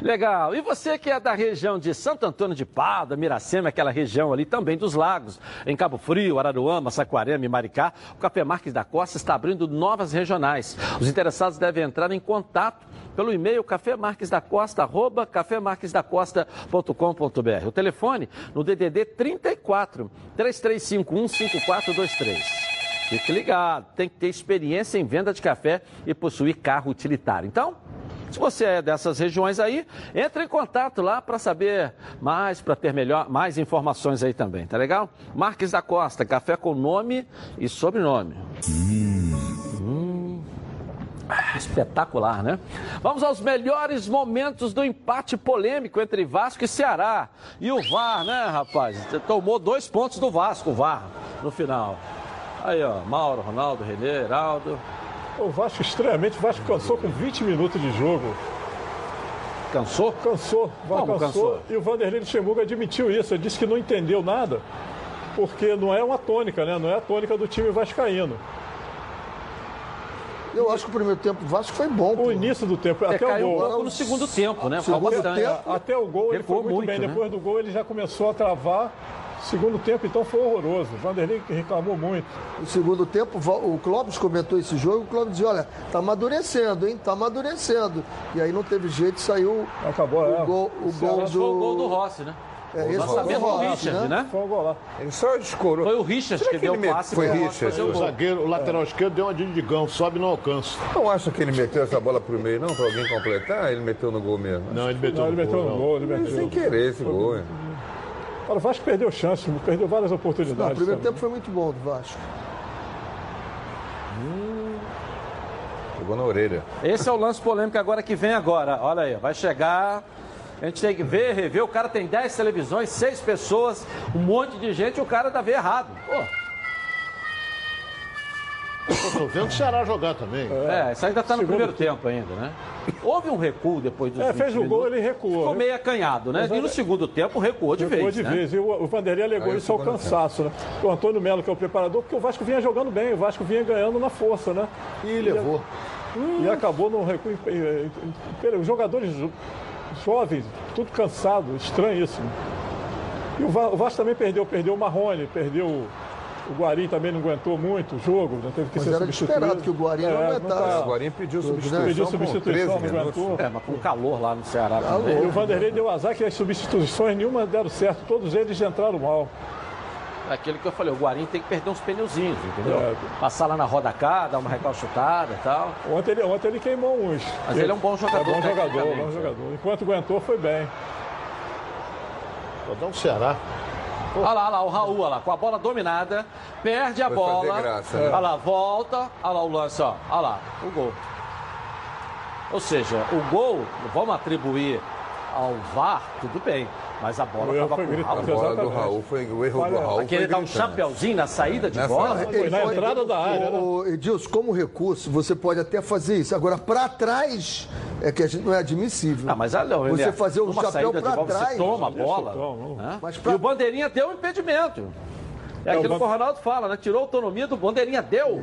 Legal. E você que é da região de Santo Antônio de Pada, Miracema, aquela região ali também dos lagos, em Cabo Frio, Araruama, Saquarema e Maricá, o Café Marques da Costa está abrindo novas regionais. Os interessados devem entrar em contato pelo e-mail cafemarquesdacosta.com.br. O telefone no DDD 34 3351 5423. Fique ligado, tem que ter experiência em venda de café e possuir carro utilitário. Então, se você é dessas regiões aí, entre em contato lá para saber mais, para ter melhor, mais informações aí também, tá legal? Marques da Costa, café com nome e sobrenome. Hum. Espetacular, né? Vamos aos melhores momentos do empate polêmico entre Vasco e Ceará. E o VAR, né, rapaz? Tomou dois pontos do Vasco, o VAR, no final. Aí, ó, Mauro, Ronaldo, Renê, Heraldo. O Vasco extremamente, o Vasco cansou com 20 minutos de jogo. Cansou? Cansou, Vasco Como cansou. cansou? E o Vanderlei Luxemburgo admitiu isso, ele disse que não entendeu nada, porque não é uma tônica, né? Não é a tônica do time vascaíno. Eu acho que o primeiro tempo do Vasco foi bom. O início do tempo, É, até o gol. no segundo tempo, né? Segundo bastante. tempo, até o gol ele foi muito, muito, bem. né? Depois do gol ele já começou a travar. Segundo tempo, então, foi horroroso. O Vanderlei reclamou muito. No segundo tempo, o Clóvis comentou esse jogo, o Clóvis dizia, olha, tá amadurecendo, hein? Tá amadurecendo. E aí não teve jeito, saiu Acabou, o é. gol, o gol foi o gol do do... Rossi, né? É, o esse lançamento foi o do Rossi, Richard, né? né? Foi um gol lá. Ele só descorou. Foi o Richard Será que, que deu o passe foi Rossi Richard? o O zagueiro, o lateral esquerdo deu uma de digão, sobe e não alcança. Não acha que ele meteu essa bola pro meio, não? Pra alguém completar? Ele meteu no gol mesmo. Não, ele meteu Não, ele no meteu gol, no não. gol, ele meteu. sem querer esse gol, hein? Olha, o Vasco perdeu chance, perdeu várias Não, oportunidades. o primeiro também. tempo foi muito bom do Vasco. Jogou na orelha. Esse é o lance polêmico agora que vem agora. Olha aí, vai chegar. A gente tem que ver, rever. O cara tem 10 televisões, 6 pessoas, um monte de gente e o cara ainda vê errado. Pô, Eu tô vendo o Ceará jogar também. é, isso ainda tá no primeiro tempo ainda, né? Houve um recuo depois dos É, 20 fez o gol, minutos. ele recuou. Ficou meio acanhado, né? E no segundo tempo recuou de Recuou vez, de né? vez. E o, o Vanderlei alegou isso ao cansaço, né? O Antônio Melo, que é o preparador, porque o Vasco vinha jogando bem, o Vasco vinha ganhando na força, né? E levou. E acabou no recuo. Os jogadores jo- jovens, tudo cansado, estranhíssimo. E o Va- o Vasco também perdeu, perdeu o Marrone, perdeu o o Guarim também não aguentou muito o jogo, né? teve que Mas ser era substituído. esperado que o Guarim não aguentasse. tá- O Guarim pediu substituição Pediu substituição, 13 não minutos. aguentou. É, mas com calor lá no Ceará também. E o Vanderlei deu azar que as substituições nenhuma deram certo, todos eles entraram mal. Aquele que eu falei, o Guarim tem que perder uns pneuzinhos, entendeu? É. Passar lá na roda cá, dar uma recalchutada e tal. Ontem ele, ontem ele queimou uns. Mas ele é um bom jogador, É bom jogador, bom é. jogador. Enquanto aguentou, foi bem. Vou dar um Ceará. Olha lá, olha lá, o Raul, olha lá, com a bola dominada, perde a Vai bola. graça, né? Olha lá, volta, olha lá o lance, ó. Olha lá, o gol. Ou seja, o gol, vamos atribuir ao VAR, tudo bem. Mas a bola estava com o gritado, Raul. A bola do. Raul foi. O erro Olha, do Raul Aquele dá um gritante. chapeuzinho na saída de Nessa bola. Foi na entrada da área, né? O Edilson, como recurso, você pode até fazer isso. Agora, para trás, é que a gente não é admissível. Ah, mas olha, Você René, fazer o numa chapéu para trás. Você toma a bola. né? Mas pra- E o Bandeirinha deu um impedimento. É É, o aquilo que o Ronaldo fala, né? Tirou a autonomia do Bandeirinha, deu.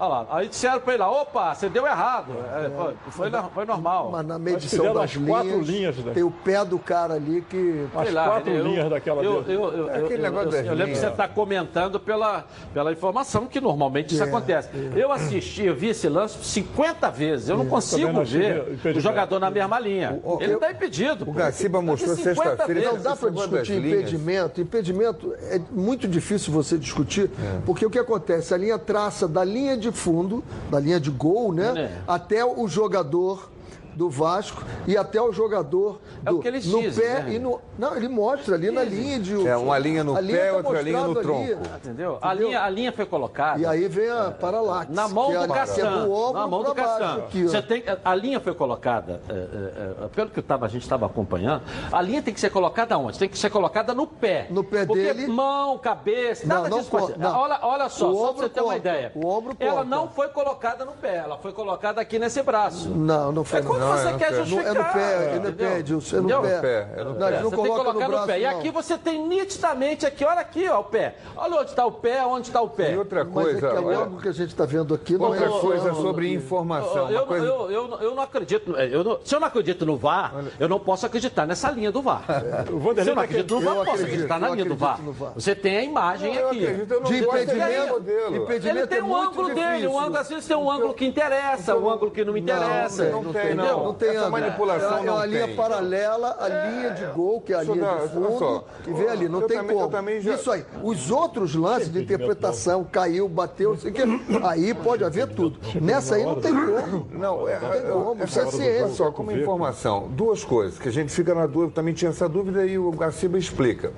Olha lá, aí disseram pra ele lá, opa, você deu errado. É, foi, foi, no- foi normal. Mas na medição das linhas, linhas, né? tem o pé do cara ali que... As lá, quatro eu- linhas daquela eu, eu, eu, É eu, aquele eu- negócio eu- das eu lembro que você está comentando pela, pela informação que normalmente isso É, acontece. Eu assisti, eu vi esse lance 50 vezes. Eu não consigo ver o jogador na mesma linha. O- o- Ele está impedido. o pô. Gaciba mostrou 50 sexta-feira, vezes. Não dá para discutir impedimento. Impedimento é muito difícil você discutir, porque o que acontece? A linha traça da linha de fundo, da linha de gol, né? É. Até o jogador do Vasco e até o jogador É do, o que eles no dizem, pé né? e no. Não, ele mostra ali na linha de. É, uma linha no a pé, tá outra linha no mostrado ali. tronco. Entendeu? A linha, a linha foi colocada. E aí vem a paralaxe. Na mão que é do a- que é Castan. do ombro Na mão do Castan. a linha foi colocada, é, é, é, pelo que tava, a gente estava acompanhando, a linha tem que ser colocada onde? Tem que ser colocada no pé. No pé Porque dele. mão, cabeça, Não, nada não disso. pode ser. não. Olha, olha só, O só pra ombro você ter uma ideia. O ombro Ela não foi colocada no pé, ela foi colocada aqui nesse braço. Não, não foi É não. Você é quer justificar. é no pé, é no pé, Edilson, é no Entendeu? pé. É, é no Não, pé. a gente não você tem que coloca colocar no no, braço, pé. E não. aqui você tem nitidamente aqui, olha aqui, ó, o pé. Olha onde está o pé, onde está o pé. E outra Mas é coisa, que é olha, logo que a gente está vendo aqui não outra é coisa sobre informação. Eu, coisa... eu, eu, eu não acredito. Eu não- se eu não acredito no VAR, eu não posso acreditar nessa linha do VAR. O Vanderlei Se eu não tá acredito no eu VAR, não posso acreditar na eu linha do VAR. Você tem a imagem Eu aqui. acredito, eu não De impedimento, Ele tem é um ângulo dele, um ângulo, às vezes tem um ângulo que interessa, um ângulo que não me interessa. Não, Não tem, entendeu? Não. Não tem Essa ângulo. manipulação é, é não uma linha tem. paralela à linha de gol, que é a linha de fundo, só. e vem ali. Não tem também- como. já- Isso aí. Os outros lances de interpretação, caiu, bateu, sei que, aí pode haver tudo. Nessa aí não tem como. Não, é, tem como, isso é olha ciência. só, como informação, duas coisas que a gente fica na dúvida, também tinha essa dúvida e o Garciba explica.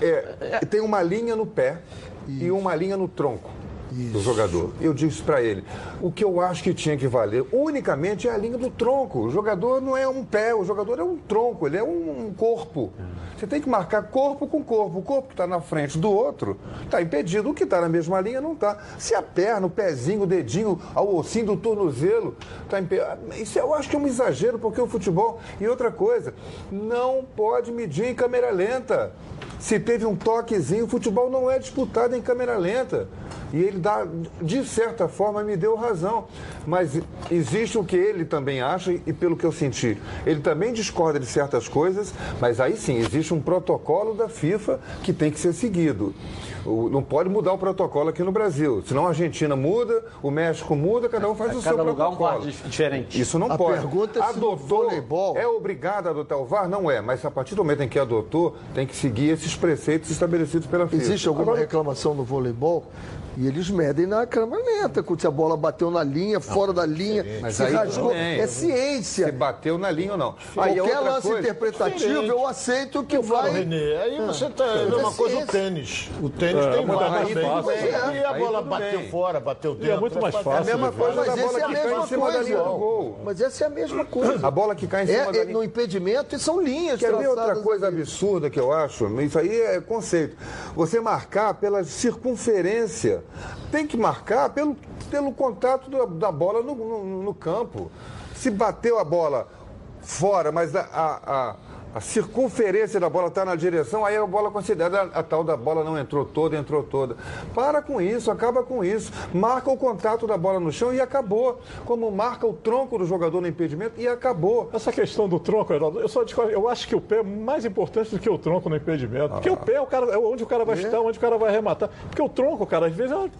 É, tem uma linha no pé e uma linha no tronco do jogador. Eu disse para ele, o que eu acho que tinha que valer unicamente é a linha do tronco. O jogador não é um pé, o jogador é um tronco, ele é um corpo. Você tem que marcar corpo com corpo. O corpo que está na frente do outro está impedido. O que está na mesma linha não está. Se a perna, o pezinho, o dedinho, o ossinho do tornozelo está impedido. Isso eu acho que é um exagero, porque o futebol. E outra coisa, não pode medir em câmera lenta. Se teve um toquezinho, o futebol não é disputado em câmera lenta. E ele dá, de certa forma, me deu razão. Mas existe o que ele também acha, e pelo que eu senti, ele também discorda de certas coisas, mas aí sim, existe um protocolo da FIFA que tem que ser seguido. O- não pode mudar o protocolo aqui no Brasil. Senão a Argentina muda, o México muda, cada um faz o seu Cada lugar um protocolo. Dif- diferente. Isso não A pode. pergunta é se adotou, voleibol- é obrigado a adotar o VAR? Não é, mas a partir do momento em que adotou, tem que seguir esses preceitos estabelecidos pela FIFA. Existe alguma Agora, reclamação no voleibol? E eles medem na câmera lenta, quando se a bola bateu na linha, fora da linha, Mas se aí rasgou. É Se ciência. bateu na linha ou não. Aí Qualquer outra lance coisa- interpretativo, eu aceito que Eu falo, vai. Renê, aí você tá. Mas É a é mesma coisa o ciência. tênis. O tênis É, VAR mais fácil. E a bola bateu fora, bateu E é dentro. muito mais fácil. É a mesma de coisa da Mas bola essa é a que cai em mesma cima da coisa. linha do gol. Mas essa é a mesma coisa. A bola que cai em cima É, da é linha. no impedimento e são linhas. Quer ver outra coisa ali. absurda que eu acho? Isso aí é conceito. Você marcar pela circunferência. Tem que marcar pelo, pelo contato da, da bola no, no- no campo. Se bateu a bola fora, mas a, a- a- a circunferência da bola está na direção, aí a bola considerada, a tal da bola não entrou toda, entrou toda. Para com isso, acaba com isso. Marca o contato da bola no chão e acabou. Como marca o tronco do jogador no impedimento e acabou. Essa questão do tronco, Heraldo, eu só discordo. Eu acho que o pé é mais importante do que o tronco no impedimento. Porque o pé é, o cara, é onde o cara vai chutar, onde o cara vai arrematar. Porque o tronco, cara, às vezes, eu,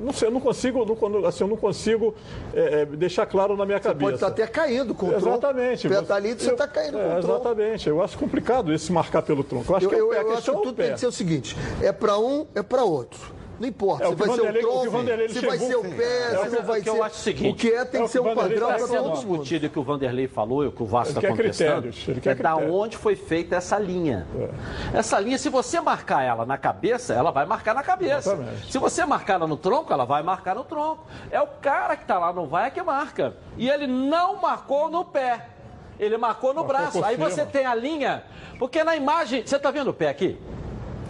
não sei, eu não consigo, não, assim, eu não consigo é, é, deixar claro na minha cabeça. Pode estar até caindo com o tronco. Exatamente. O pé tá ali, você está caindo é, com o tronco. Exatamente. Eu acho complicado esse marcar pelo tronco. Eu acho Eu, que é o pé. eu acho questão que é tudo tem que ser o seguinte: é para um, é para outro. Não importa É, se vai ser o tronco, Vanderlei se vai ser o pé, É, se não vai eu ser. acho o seguinte, o que é tem é que ser um padrão tá para todo mundo. discutido que o Vanderlei falou e o que o Vasco está contestando é da onde foi feita essa linha. Essa linha, se você marcar ela na cabeça, ela vai marcar na cabeça. Exatamente. Se você marcar ela no tronco, ela vai marcar no tronco. É o cara que está lá no vai que marca. E ele não marcou no pé. Ele marcou no braço. Aí você tem a linha. Porque na imagem. Você está vendo o pé aqui?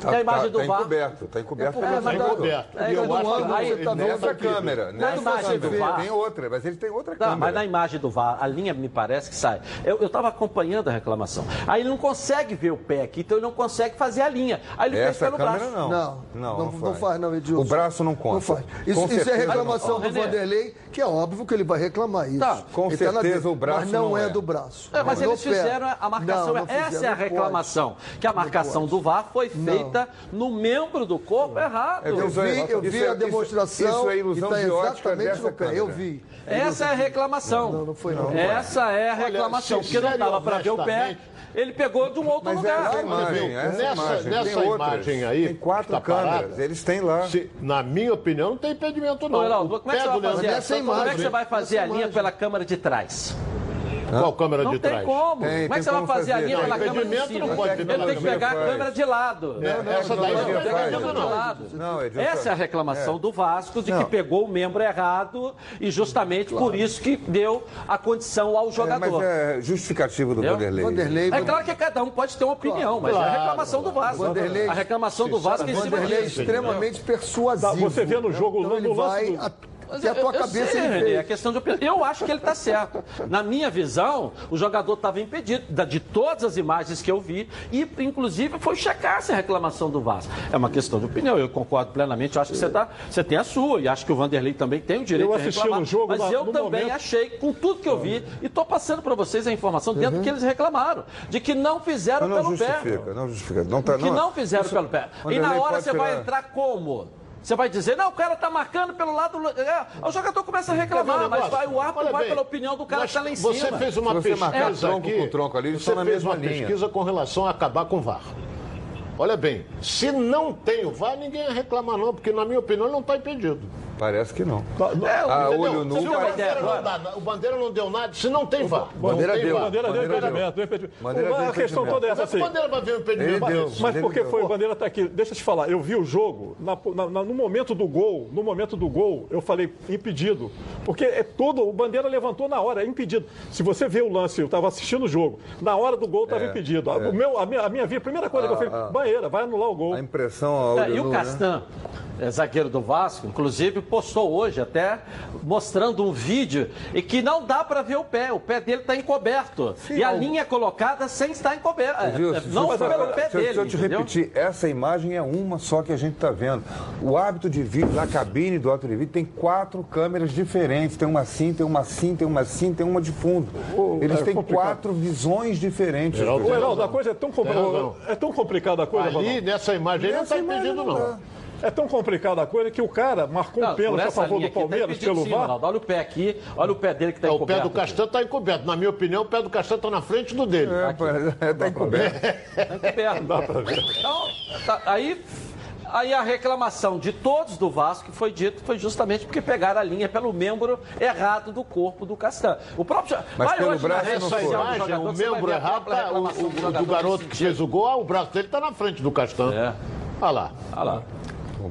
Tem a imagem do tá VAR. encoberto, tá encoberto É, mas jogador. Encoberto. É, eu acho que ângulo aí- tá Nessa câmera, nessa imagem do. VAR. Tem outra, mas ele tem outra Não, câmera. mas na imagem do VAR, a linha me parece que sai. Eu estava acompanhando a reclamação. Aí ele não consegue ver o pé aqui, então ele não consegue fazer a linha. Aí ele fez pelo câmera braço. não. Não, não, não faz, não, Edilson. O braço não conta. Não faz. Isso, é reclamação não. do. Vanderlei, que é óbvio que ele vai reclamar isso. Tá, com Ele tá na certeza o braço Mas não, não é. é. do braço. É, mas eles fizeram a marcação. Essa é a reclamação. Que a marcação do VAR foi Não. No membro do corpo errado. É, Eu Isso é- vi, eu isso vi é- a isso- demonstração isso é ilusão tá exatamente no pé. Eu vi. Essa é a reclamação. Não, não foi, não. Essa é a reclamação. porque não dava para ver o pé. Ele pegou de um outro Mas lugar. imagem, essa nessa- imagem, nessa tem outras. imagem aí, Tem quatro tá câmeras, parada, eles têm lá. Se- na minha opinião, não tem impedimento, não. Ô, Heraldo, O como é que você vai fazer? Nessa Como é que imagem. você vai fazer a linha pela câmera de trás? Qual câmera não de tem trás? Como. Tem, como é tem que você vai fazer a linha Não, pela câmera de cima? não pode Ele tem que pegar a câmera de lado. Essa daí Não, não pega a câmera de lado. Não. Essa é a reclamação É. do Vasco de que Não. pegou o membro errado e justamente por isso que deu a condição ao É, jogador. mas é justificativo do? Vanderlei. Vanderlei, É claro que cada um pode ter uma opinião, mas é a reclamação do Vasco. Vanderlei- a reclamação do Vasco em cima Vanderlei é disso. extremamente persuasivo. Tá, você vê no jogo, então no lance vai do- a- Mas até a eu- tua eu cabeça sei, ele René, fez. é questão de opinião. Eu acho que ele está certo. Na minha visão, o jogador estava impedido de todas as imagens que eu vi e, inclusive, foi checar essa reclamação do Vasco. É uma questão de opinião. Eu concordo plenamente. Eu acho que você, tá, você tem a sua e acho que o Vanderlei também tem o direito Eu de assisti reclamar. no jogo, mas eu também momento- achei, com tudo que eu vi, e estou passando para vocês a informação dentro do que eles reclamaram, de que não fizeram Não, não pelo pé. justifica, não justifica. Não tá, Que não fizeram pelo pé. E na hora você vai tirar- entrar como? Você vai dizer, não, o cara tá marcando pelo lado. É, o jogador começa a reclamar, mas vai, o árbitro vai bem, pela opinião do cara que tá lá em Você cima. fez uma você pesquisa aqui, com tronco ali, você na fez mesma uma linha. pesquisa com relação a acabar com o VAR. Olha bem, se não tem o VAR, ninguém ia reclamar não, porque na minha opinião ele não está impedido. Parece que não. É, Ah, Entendeu? olho nu o Bandeira, não dá, o Bandeira não deu nada, se não tem VAR. Bandeira deu. Bandeira deu Bandeira impedimento, deu impedimento. Bandeira a deu questão toda é essa é assim. Bandeira vai ver o impedimento? Mas Bandeira porque deu. foi, o Bandeira tá aqui. Deixa eu te falar, eu vi o jogo, na- na- na- no momento do gol, no momento do gol, eu falei impedido. Porque é todo, o Bandeira levantou na hora, é impedido. Se você vê o lance, eu estava assistindo o jogo, na hora do gol estava É, impedido. A- O meu, a, minha, a minha via, a primeira coisa que eu falei, banheira, vai anular o gol. A impressão ao É, olho e o nu, né? Castan, é, zagueiro do Vasco, inclusive postou hoje até mostrando um vídeo e que não dá para ver o pé. O pé dele está encoberto. e a linha é colocada sem estar encoberta. Viu? É, não te pelo pé se dele. Se eu te entendeu? repetir, essa imagem é uma só que a gente está vendo. O hábito de vídeo na cabine do alto de vídeo tem quatro câmeras diferentes. Tem uma assim, tem uma assim, tem uma assim, tem uma de fundo. Eles é têm complicado. quatro visões diferentes. Geraldo, Ô, Heraldo, a coisa é tão, razão. é tão complicada a coisa, Ali, nessa imagem, ele não está impedido, não não. É tão complicada a coisa que o cara marcou Não, um pênalti a favor do tá Palmeiras impedido pelo VAR. Ronaldo. Olha o pé aqui, olha o pé dele que está É, o encoberto. pé do Castan está encoberto. Na minha opinião, o pé do Castan está na frente do dele. É, pô, é, tá encoberto. Tá encoberto. Dá pra ver. Então, tá, aí, aí a reclamação de todos do Vasco que foi dito foi justamente porque pegaram a linha pelo membro errado do corpo do Castan. O próprio Mas vai pelo braço Essa imagem, jogador o membro errado, tá, o, o- do do garoto que fez o gol, ah, o braço dele está na frente do Castan. É. Olha lá. Olha lá.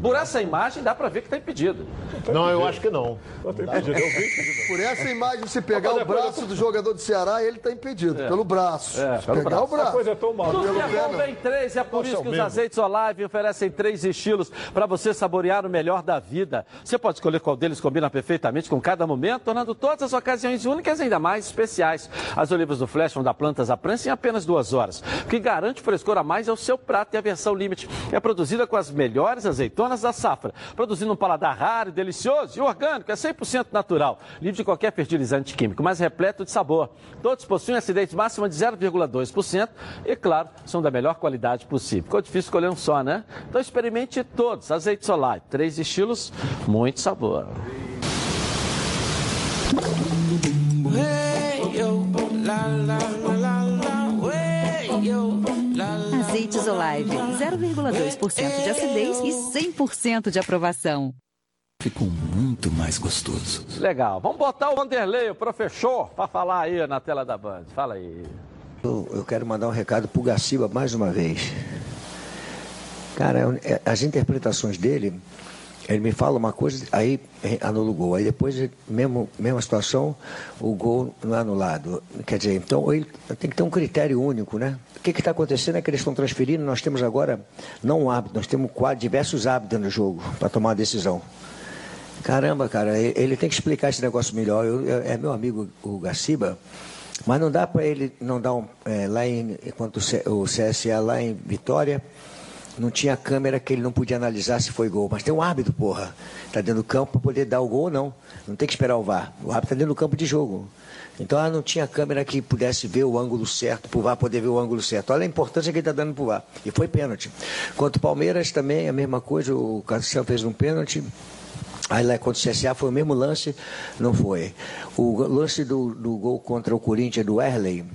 Por essa imagem dá pra ver que tá impedido. Não, eu acho que não. Tá impedido, eu vi. Por essa imagem, se pegar o braço do jogador do Ceará, ele está impedido. Pelo braço. É, se pelo pegar braço. o braço. A coisa é tão mal. Tudo que é bom vem três, é por Nossa, isso é que os mesmo. azeites Olive oferecem três estilos para você saborear o melhor da vida. Você pode escolher qual deles combina perfeitamente com cada momento, tornando todas as ocasiões únicas e ainda mais especiais. As olivas do Flash vão dar plantas à prancha em apenas duas horas. O que garante frescor a mais é o seu prato e a versão Limite. É produzida com as melhores azeitonas da safra, produzindo um paladar raro, delicioso e orgânico, é 100% natural, livre de qualquer fertilizante químico, mas repleto de sabor. Todos possuem acidez máxima de 0,2% e, claro, são da melhor qualidade possível. Ficou difícil escolher um só, né? Então experimente todos. Azeite solar, três estilos, muito sabor. Azeites Olive, 0,2% de acidez e 100% de aprovação. Ficou muito mais gostoso. Legal. Vamos botar o Vanderlei, o professor, para falar aí na tela da Band. Fala aí. Eu, eu quero mandar um recado pro Gaciba mais uma vez. Cara, eu- é, as interpretações dele, ele me fala uma coisa, aí eh, anula o gol. Aí depois, eh, mesmo, mesma situação, o gol não é anulado. Quer dizer, então ele tem que ter um critério único, né? O que está acontecendo é que eles estão transferindo, nós temos agora, não um hábito, nós temos quatro, diversos hábitos no jogo para tomar uma decisão. Caramba, cara, ele tem que explicar esse negócio melhor. Eu- eu- é meu amigo o Gaciba, mas não dá para ele não dar um. é, lá em. Enquanto o CSA lá em Vitória, não tinha câmera que ele não podia analisar se foi gol. Mas tem um árbitro, porra. Está dentro do campo para poder dar o gol ou não. Não tem que esperar o VAR. O árbitro está dentro do campo de jogo. Então ah, não tinha câmera que pudesse ver o ângulo certo, para o VAR poder ver o ângulo certo. Olha a importância que ele está dando para o VAR. E foi pênalti. Quanto o Palmeiras também, a mesma coisa, o Cassiano fez um pênalti. Aí lá contra o CSA foi o mesmo lance, não foi. O lance do, do gol contra o Corinthians do Erley,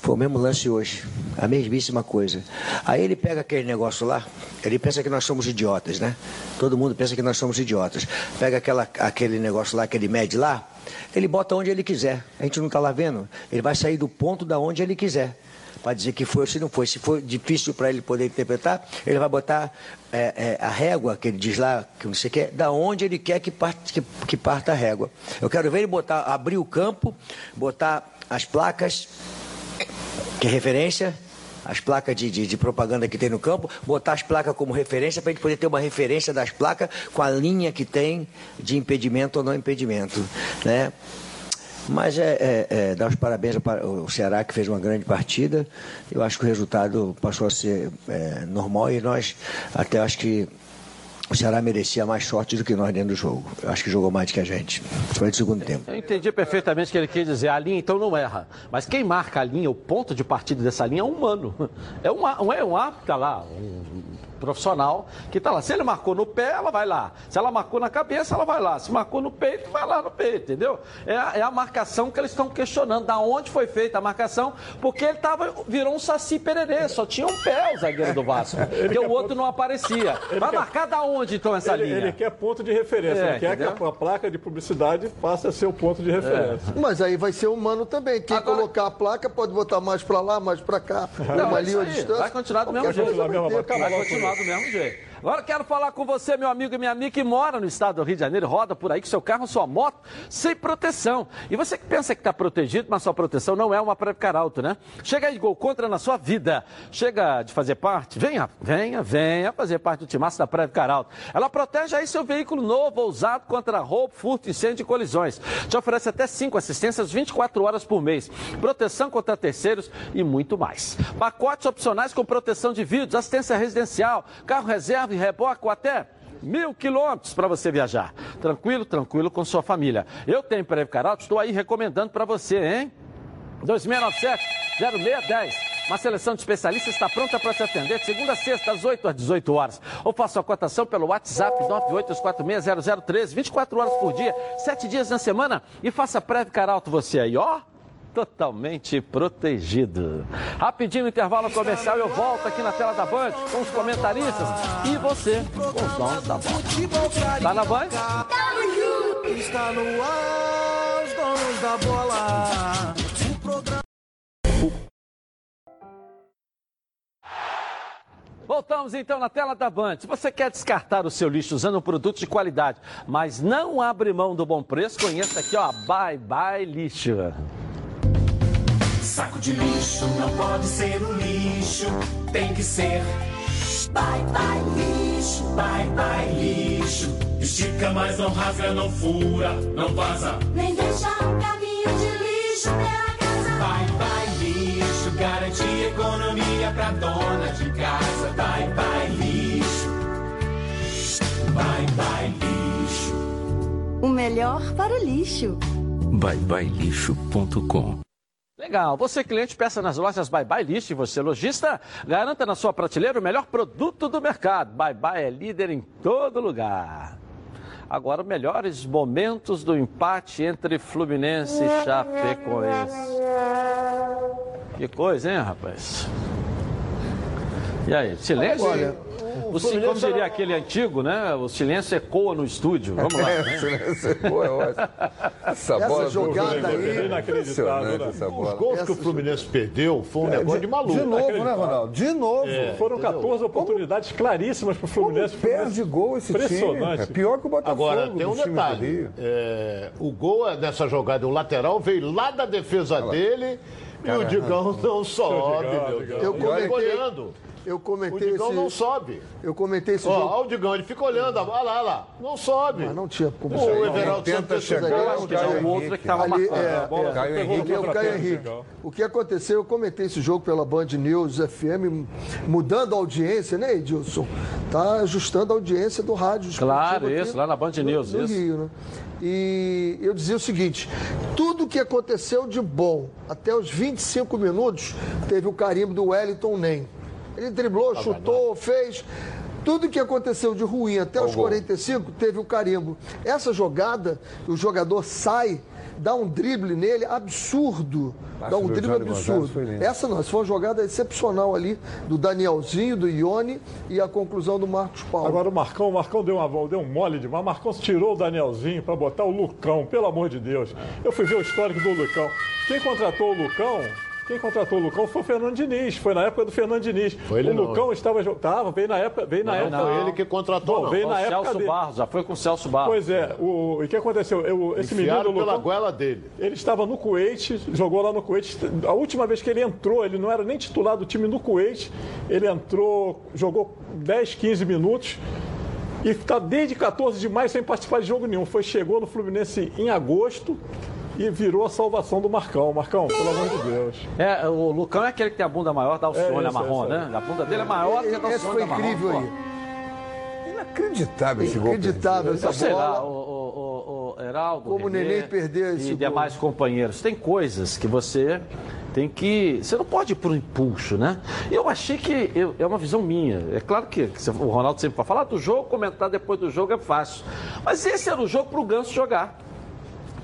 Foi o mesmo lance hoje, a mesmíssima coisa. Aí ele pega aquele negócio lá, ele pensa que nós somos idiotas, né? Todo mundo pensa que nós somos idiotas. Pega aquela, aquele negócio lá que ele mede lá, ele bota onde ele quiser. A gente não está lá vendo? Ele vai sair do ponto da onde ele quiser. Para dizer que foi ou se não foi. Se for difícil para ele poder interpretar, ele vai botar é, é, a régua, que ele diz lá, que não sei o que, da onde ele quer que, parte, que, que parta a régua. Eu quero ver ele botar, abrir o campo, botar as placas, que é referência, as placas de, de, de, propaganda que tem no campo, botar as placas como referência para a gente poder ter uma referência das placas com a linha que tem de impedimento ou não impedimento. Né? Mas é, é, é, dar os parabéns ao Ceará, que fez uma grande partida. Eu acho que o resultado passou a ser é, normal e nós até acho que o Ceará merecia mais sorte do que nós dentro do jogo. Eu acho que jogou mais do que a gente, principalmente no segundo tempo. Eu entendi perfeitamente o que ele quer dizer. A linha então não erra. Mas quem marca a linha, o ponto de partida dessa linha é um humano. É um, é um árbitro tá lá, um profissional que está lá. Se ele marcou no pé, ela vai lá. Se ela marcou na cabeça, ela vai lá. Se marcou no peito, vai lá no peito, entendeu? É a, é a marcação que eles estão questionando. Da onde foi feita a marcação? Porque ele tava, virou um saci pererê. Só tinha um pé o zagueiro do Vasco. porque o outro ponto... não aparecia. Ele vai quer... marcar da onde então essa ele, linha? Ele quer ponto de referência. É, ele quer entendeu? que a, a, placa de publicidade passe a ser o ponto de referência. É. Mas aí vai ser humano também. Quem Agora... colocar a placa pode botar mais para lá, mais para cá. Não, uma linha de distância. Vai continuar do mesmo jeito. Vai continuar do mesmo. Agora quero falar com você, meu amigo e minha amiga que mora no estado do Rio de Janeiro, roda por aí com seu carro, sua moto, sem proteção. E você que pensa que está protegido, mas sua proteção não é uma Previcar Alto, né? Chega aí de gol contra na sua vida. Chega de fazer parte? Venha, venha, venha fazer parte do timaço da Previcar Alto. Ela protege aí seu veículo novo ou usado contra roubo, furto, incêndio e colisões. Te oferece até cinco assistências 24 horas por mês, proteção contra terceiros e muito mais. Pacotes opcionais com proteção de vidros, assistência residencial, carro reserva e reboque até mil quilômetros para você viajar. Tranquilo, tranquilo com sua família. Eu tenho Previcar Alto, estou aí recomendando para você, hein? 2697-0610. Uma seleção de especialistas está pronta para te atender de segunda a sexta, às 8 às 18 horas. Ou faça a cotação pelo WhatsApp 982460013, 24 horas por dia, 7 dias na semana. E faça Previcar Alto você aí, ó totalmente protegido. Rapidinho intervalo comercial eu volto aqui na tela da Band com os comentaristas e você com os donos da bola. Tá na Band? Está no ar, os donos da bola. O programa... Voltamos então na tela da Band. Se você quer descartar o seu lixo usando um produto de qualidade, mas não abre mão do bom preço, conheça aqui, ó, Bye Bye Lixo. Saco de lixo não pode ser um lixo, tem que ser. Bye bye lixo, bye bye lixo. Estica, mas não rasga, não fura, não vaza. Nem deixa um caminho de lixo pela casa. Bye bye lixo, garante economia pra dona de casa. Bye bye lixo, bye bye lixo. O melhor para o lixo. byebyelixo.com Legal. Você, cliente, peça nas lojas Bye Bye List. Você, lojista, garanta na sua prateleira o melhor produto do mercado. Bye Bye é líder em todo lugar. Agora, melhores momentos do empate entre Fluminense e Chapecoense. Que coisa, hein, rapaz? E aí, silêncio? Olha, o, o como diria aquele antigo, né? O silêncio ecoa no estúdio. Vamos lá. É, né? o silêncio ecoa, é ótimo. Essa, essa bola jogada aí. É inacreditável. Né? Essa bola. Os gols essa... que o Fluminense perdeu foi um é, negócio de, de maluco. De novo, né, Ronaldo? De novo. É, Foram 14 entendeu? oportunidades como, claríssimas para o Fluminense. Como perde gol esse Impressionante. time. É pior que o Botafogo. Agora, tem um detalhe. É, o gol dessa jogada, o lateral, veio lá da defesa dele. E o Digão não sobe, meu Deus. Eu comentei. Eu comentei o Digão esse... não sobe. Eu comentei esse ó, jogo. Ó, o Digão, ele fica olhando, olha lá, olha lá. Não sobe. Mas não tinha como ser. O Everaldo tenta chegar, o, Caio outro que estava marcando. É, a bola, é, Caio Henrique, o Caio Henrique. O que aconteceu, eu comentei esse jogo pela Band News FM, mudando a audiência, né, Edilson? Tá ajustando a audiência do rádio. Claro, isso, lá na Band News, no, isso. Rio, né? E eu dizia o seguinte: tudo que aconteceu de bom até os 25 minutos teve o carimbo do Wellington Nem. Ele driblou, tá chutou, fez. Tudo que aconteceu de ruim até os 45 teve o carimbo. Essa jogada, o jogador sai dá um drible nele absurdo. Passe Dá um drible Gonzalez absurdo. Essa não, essa foi uma jogada excepcional ali do Danielzinho, do Ione e a conclusão do Marcos Paulo. Agora o Marcão, o Marcão deu, uma, volta, deu um mole demais. O Marcão tirou o Danielzinho para botar o Lucão, pelo amor de Deus. Eu fui ver o histórico do Lucão. Quem contratou o Lucão? Quem contratou o Lucão foi o Fernando Diniz. Foi na época do Fernando Diniz. Foi ele o não. Lucão estava jo- tava, veio na época, veio na Não, época. foi ele que contratou, Bom, não. veio na o época Celso dele. Barros, já foi com o Celso Barros. Pois é, o, e o que aconteceu? Eu, esse menino Enfiaram Lucão, pela goela dele. ele estava no Kuwait, jogou lá no Kuwait. A última vez que ele entrou, ele não era nem titular do time no Kuwait. Ele entrou, jogou 10, 15 minutos. E está desde 14 de maio sem participar de jogo nenhum. Foi, chegou no Fluminense em agosto e virou a salvação do Marcão. Marcão, pelo amor de Deus. É, o Lucão é aquele que tem a bunda maior da Alcione É isso, marrom, é aí. né? A bunda dele é maior que a da Esse foi marrom. incrível pô. aí. Inacreditável esse gol. Inacreditável essa Então, sei lá, bola. o, o, o, o Heraldo, Como o Neném perdeu esse e gol. demais companheiros. Tem coisas que você tem que... Você não pode ir por um impulso, né? Eu achei que... eu- é uma visão minha. É claro que, o Ronaldo sempre fala, falar do jogo, comentar depois do jogo é fácil. Mas esse era o jogo para o Ganso jogar.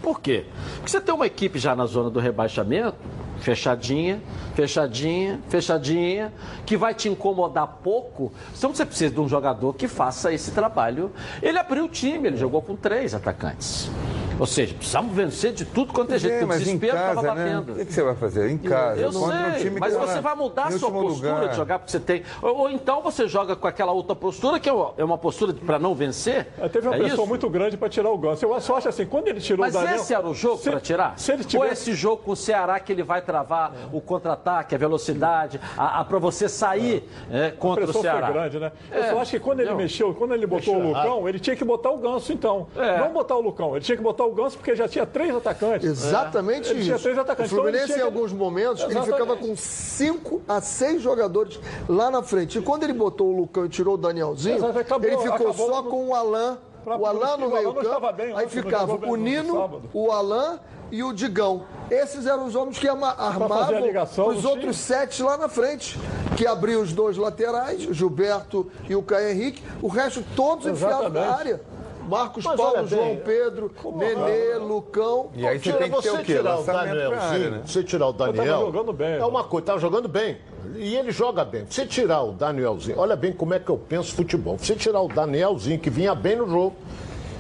Por quê? Porque você tem uma equipe já na zona do rebaixamento, fechadinha, fechadinha, fechadinha, que vai te incomodar pouco. Então você precisa de um jogador que faça esse trabalho. Ele abriu o time, ele jogou com três atacantes. Ou seja, precisamos vencer de tudo quanto é jeito, É, porque o mas em desespero estava casa, né? batendo. O que você vai fazer? Em casa. Eu no sei, time mas tá você vai mudar a sua postura lugar. de jogar porque você tem. Ou, ou então você joga com aquela outra postura que é uma, é postura para não vencer. É, Teve uma é pressão isso? muito grande para tirar o Ganso. Eu só acho assim, quando ele tirou Mas o Daniel... esse era o jogo para tirar? Se ele Ou esse jogo com o Ceará que ele vai travar o contra-ataque, a velocidade, a, para você sair é, A contra o Ceará? foi grande, né? Eu É, só acho que quando ele mexeu, quando ele botou Mexeu o Lucão, ele tinha que botar o Ganso, então. É. Não botar o Lucão, ele tinha que botar o Ganso porque já tinha três atacantes. Exatamente Ele tinha isso. três atacantes, O então ele Fluminense, tinha em alguns momentos, ele Exatamente. ficava com 5 a 6 jogadores lá na frente. E quando ele botou o Lucão e tirou o Danielzinho, acabou- ele ficou só no- com o Alain. O Alain no meio-campo. Aí não ficava o no Nino, o Alain e o Digão. Esses eram os homens que armavam ligação os outros time. sete lá na frente, que abriam os dois laterais, o Gilberto e o Caio Henrique. O resto todos enfiados na Exatamente. área. Marcos Mas Paulo, olha bem, João Pedro, Nenê, Lucão. E aí você Tira- tem que ter o quê? tirar o Danielzinho, né? você tirar o Daniel. jogando bem, É né? uma coisa, tava jogando bem. E ele joga bem. Você tirar o Danielzinho, olha bem como é que eu penso futebol. Você tirar o Danielzinho, que vinha bem no jogo,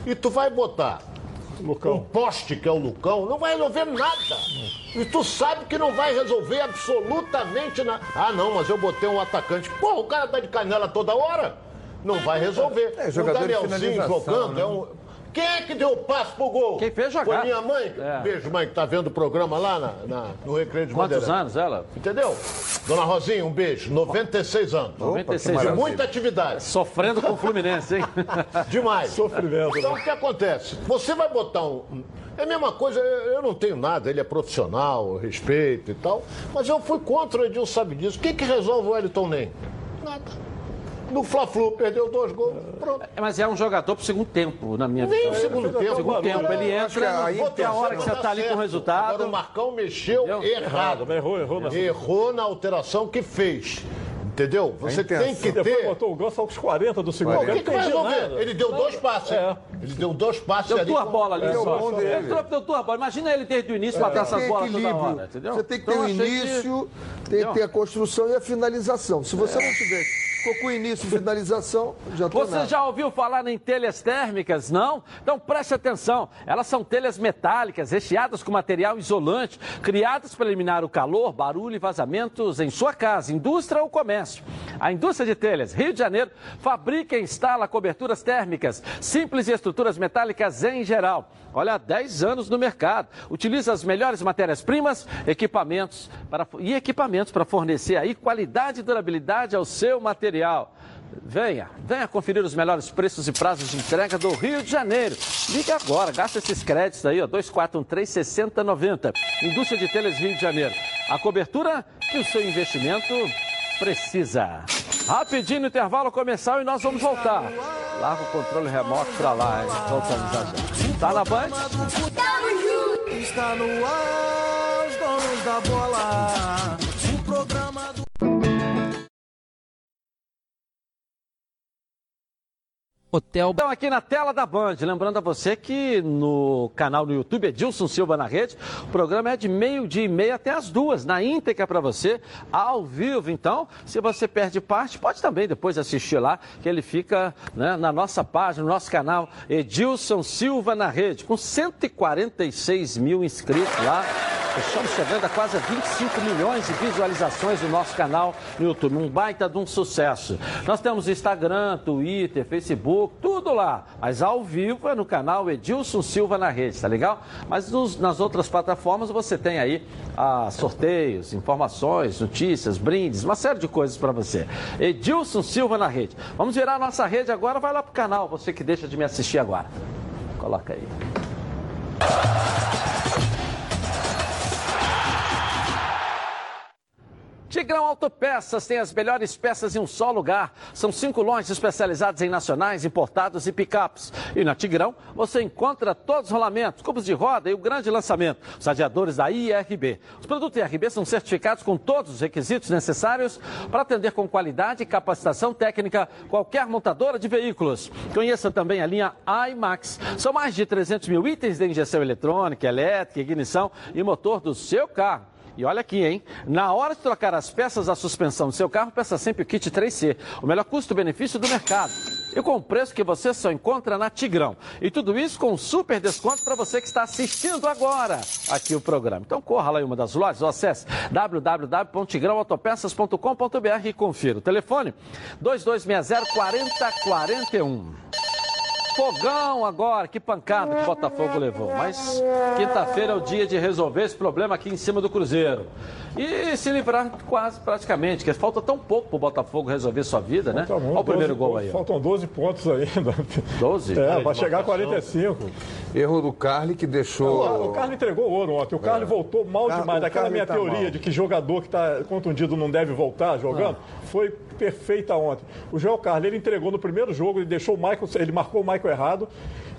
e tu vai botar um Lucão. poste que é o Lucão, não vai resolver nada. E tu sabe que não vai resolver absolutamente nada. Ah, não, mas eu botei um atacante. Pô, o cara tá de canela toda hora. Não vai resolver. É, o Danielzinho jogando né? é um. Quem é que deu o passe pro gol? Quem fez jogar. Foi minha mãe. É. Beijo, mãe, que tá vendo o programa lá na, na- no Recreio de Quantos anos ela? Entendeu? Dona Rosinha, um beijo. 96 anos. 96 maravilha. anos. Muita atividade. Sofrendo com o Fluminense, hein? Demais. Sofrimento, Então né? o que acontece? Você vai botar um. É a mesma coisa, eu não tenho nada, ele é profissional, respeito e tal, mas eu fui contra o Edilson sabe disso. O que, que resolve o Wellington Nem? Nada. No Fla-Flu, perdeu dois gols. Pronto. Mas é um jogador pro segundo tempo, na minha Nem visão. o segundo tempo. Segundo tempo, ele entra aí tem a hora que você dá tá ali com o resultado. Agora o Marcão mexeu Entendeu? errado. Errou, errou na- Errou na alteração que fez. Entendeu? Você tem intenção. que Depois ter. botou o Ganso aos 40 do segundo Não, que, que vai resolver? nada. Ele deu dois passes. É. Ele deu dois passes Deu ali. duas bolas ali É só. bom dele. Entrou, deu duas bolas. Imagina ele desde o início bater Tem essas bolas toda hora, entendeu? Você tem que ter Então, o achei que- início, tem que ter a construção e a finalização. Se você não tiver, ficou com o início e finalização, já tô Você nada. já ouviu falar em telhas térmicas, não? Então preste atenção. Elas são telhas metálicas, recheadas com material isolante, criadas para eliminar o calor, barulho e vazamentos em sua casa, indústria ou comércio. A indústria de telhas Rio de Janeiro fabrica e instala coberturas térmicas, simples e estruturas metálicas em geral. Olha, há 10 anos no mercado. Utiliza as melhores matérias-primas, equipamentos para, e equipamentos para fornecer aí qualidade e durabilidade ao seu material. Venha, venha conferir os melhores preços e prazos de entrega do Rio de Janeiro. Ligue agora, gasta esses créditos aí, ó, 2413-6090. Indústria de Telhas Rio de Janeiro. A cobertura que o seu investimento precisa. Rapidinho intervalo comercial e nós vamos voltar. Larga o controle remoto pra lá, hein? Voltamos já já. Tá na Band? Está no ar, os donos da bola. Hotel. Então, aqui na tela da Band, lembrando a você que no canal no YouTube Edilson Silva na Rede, o programa é de meio-dia e meia até as duas, na íntegra para você, ao vivo. Então, se você perde parte, pode também depois assistir lá, que ele fica né, na nossa página, no nosso canal Edilson Silva na Rede, com 146 mil inscritos lá. Estamos chegando a quase 25 milhões de visualizações no nosso canal no YouTube. Um baita de um sucesso. Nós temos Instagram, Twitter, Facebook, tudo lá. Mas ao vivo é no canal Edilson Silva na rede, tá legal? Mas nos, nas outras plataformas você tem aí ah, sorteios, informações, notícias, brindes, uma série de coisas para você. Edilson Silva na rede. Vamos virar a nossa rede agora, vai lá pro canal, você que deixa de me assistir agora. Coloca aí. Tigrão Autopeças tem as melhores peças em um só lugar. São cinco lojas especializadas em nacionais, importados e picapes. E na Tigrão você encontra todos os rolamentos, cubos de roda e o grande lançamento, os radiadores da IRB. Os produtos IRB são certificados com todos os requisitos necessários para atender com qualidade e capacitação técnica qualquer montadora de veículos. Conheça também a linha iMax. São mais de 300 mil itens de injeção eletrônica, elétrica, ignição e motor do seu carro. E olha aqui, hein? Na hora de trocar as peças da suspensão do seu carro, peça sempre o kit 3C, o melhor custo-benefício do mercado. E com o preço que você só encontra na Tigrão. E tudo isso com um super desconto para você que está assistindo agora aqui o programa. Então corra lá em uma das lojas ou acesse www.tigrãoautopeças.com.br e confira. O telefone 2260 4041. Fogão agora, que pancada que o Botafogo levou. Mas quinta-feira é o dia de resolver esse problema aqui em cima do Cruzeiro. E se livrar quase praticamente, que falta tão pouco para o Botafogo resolver sua vida, né? Falta muito, Olha o primeiro 12 gol aí. ó. Faltam 12 pontos ainda. 12? É, vai chegar a 45. Erro do Carly que deixou. o Carlos entregou ouro ontem. O Carlos voltou mal Car- demais. Daquela Carly minha tá teoria mal. de que jogador que está contundido não deve voltar jogando, foi perfeita ontem. O Joel Carlos, ele entregou no primeiro jogo, ele deixou o Michael, ele marcou o Michael errado.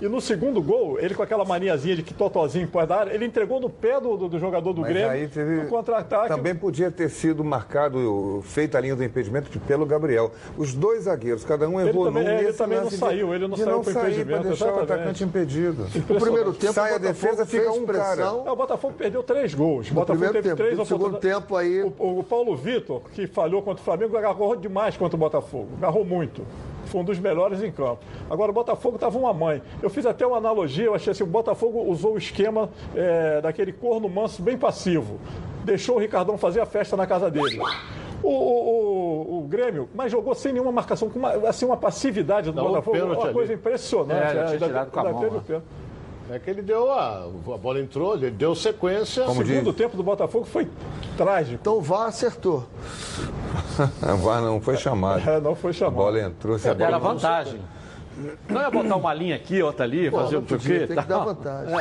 E no segundo gol, ele com aquela maniazinha de que totozinho pode dar, ele entregou no pé do, do- do jogador do Mas Grêmio. aí teve- No contra-ataque. Também podia ter sido marcado, feita a linha do impedimento pelo Gabriel. Os dois zagueiros, cada um Ele errou também- num é, ele também não de- saiu, ele não de saiu não para impedimento, deixar o exatamente. atacante impedido. No primeiro tempo, Sai o a defesa, fica fez um cara. pressão. É, o Botafogo perdeu três gols. O Botafogo primeiro teve tempo. três No segundo oportunidades. tempo aí- O, o Paulo Vitor, que falhou contra o Flamengo, agarrou demais contra o Botafogo. Agarrou muito. Foi um dos melhores em campo. Agora, o Botafogo estava uma mãe. Eu fiz até uma analogia, eu achei assim, o Botafogo usou o esquema é, daquele corno manso bem passivo. Deixou o Ricardão fazer a festa na casa dele. O, o- o- o Grêmio, mas jogou sem nenhuma marcação, com uma, assim, uma passividade do Dá Botafogo. Uma ali. coisa impressionante. É, já tinha tirado com a mão, né? É que ele deu a. A bola entrou, ele deu sequência. O segundo tempo do Botafogo foi trágico. Então o VAR acertou. A VAR não foi chamado. É, não foi A chamado. bola entrou. Se a bola Era vantagem. Não ia botar uma linha aqui, outra ali, Pô, fazer não um podia, quê? tem que dar vantagem.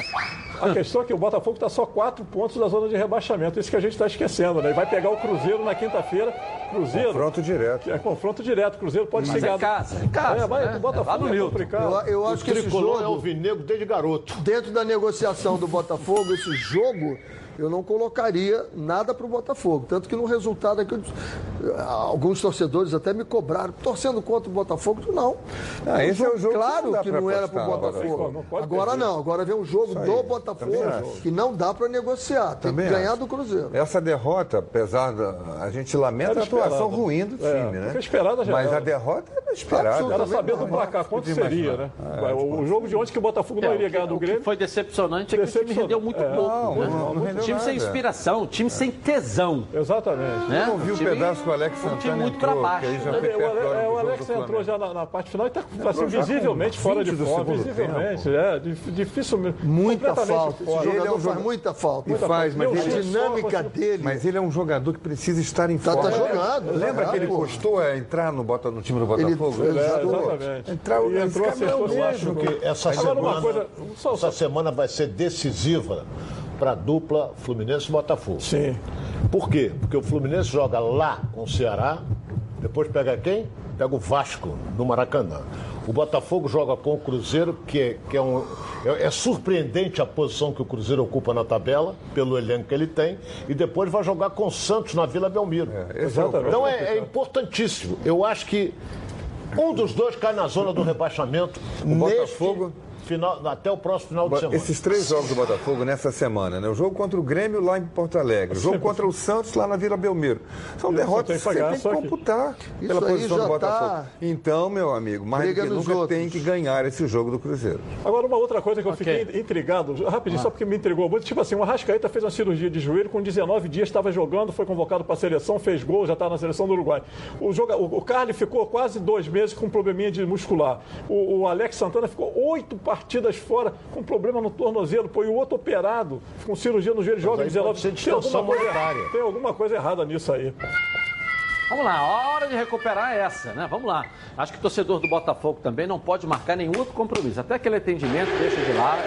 A questão é que o Botafogo está só quatro pontos da zona de rebaixamento. Isso que a gente está esquecendo, né? E vai pegar o Cruzeiro na quinta-feira. Cruzeiro. Confronto direto. É confronto direto. O Cruzeiro pode Mas chegar. é casa, é casa, É, vai, né? o Botafogo É é complicado. Eu, eu O acho que esse é jogo, alvinegro desde garoto. dentro da negociação do Botafogo, esse jogo, eu não colocaria nada para o Botafogo. Tanto que no resultado aqui, eu- alguns torcedores até me cobraram, torcendo contra o Botafogo. Não. Ah, esse é o jogo que Claro não dá que não era para o. Botafogo. Não Agora perder. não, agora vem um jogo do Botafogo que não dá para negociar. Tem Também que ganhar acho. do Cruzeiro. Essa derrota, apesar da. A gente lamenta Era a atuação esperado. ruim do É, time, né? porque esperada já Mas era. a derrota era esperada. Era saber do placar quanto seria, imaginar. né? o, o jogo de ontem que o Botafogo não É, iria que- ganhar do o que Grêmio. foi decepcionante é que o time rendeu muito É. pouco. Não, né? não, não rendeu time sem inspiração, o time sem tesão. Exatamente. Né? Eu não vi o time- pedaço que o Alex um time Santana muito pra baixo. né? O, é, o jogo Alex entrou já na, na parte final e está assim, visivelmente fora de 20 do forma. Visivelmente, é. dif- Difícil mesmo. Muita falta. Ele é jogador um jogador- muita falta. E faz, mas A dinâmica dele. mas ele é um jogador que precisa estar em Tá- forma. tá jogando, Lembra tá que ele custou a entrar no, Bota- no time do Botafogo? ele- É, exatamente. Entrar e entrou, é acertou Eu acho que essa semana, essa semana vai ser decisiva para a dupla Fluminense e Botafogo. sim. Por quê? Porque o Fluminense joga lá com o Ceará, depois pega quem? Pega o Vasco, no Maracanã. O Botafogo joga com o Cruzeiro, que, é, que é, um, é, é surpreendente a posição que o Cruzeiro ocupa na tabela, pelo elenco que ele tem, e depois vai jogar com o Santos na Vila Belmiro. É o- Exatamente. Então é, é importantíssimo. Eu acho que Um dos dois cai na zona do rebaixamento neste Botafogo- final, até o próximo final de semana. Esses três jogos do Botafogo nessa semana, né? O jogo contra o Grêmio lá em Porto Alegre, o jogo contra o Santos lá na Vila Belmiro. São derrotas que você tem que computar Isso pela posição do Botafogo. tá- Então, meu amigo, mais do que nunca outros. tem que ganhar esse jogo do Cruzeiro. Agora, uma outra coisa que eu fiquei intrigado, rapidinho, só porque me intrigou muito, tipo assim, o Arrascaeta fez uma cirurgia de joelho, com 19 dias estava jogando, foi convocado para a seleção, fez gol, já está na seleção do Uruguai. O, joga, o, o Carly ficou quase dois meses com um probleminha de muscular. O, o Alex Santana ficou oito partidas fora com problema no tornozelo, pô, e o outro operado, com cirurgia no joelho, joga aí 19 pode ser Tem alguma, distensão coisa, tem alguma coisa errada nisso aí. Vamos lá, a hora de recuperar é essa, né? Vamos lá. Acho que o torcedor do Botafogo também não pode marcar nenhum outro compromisso. Até aquele atendimento deixa de lado.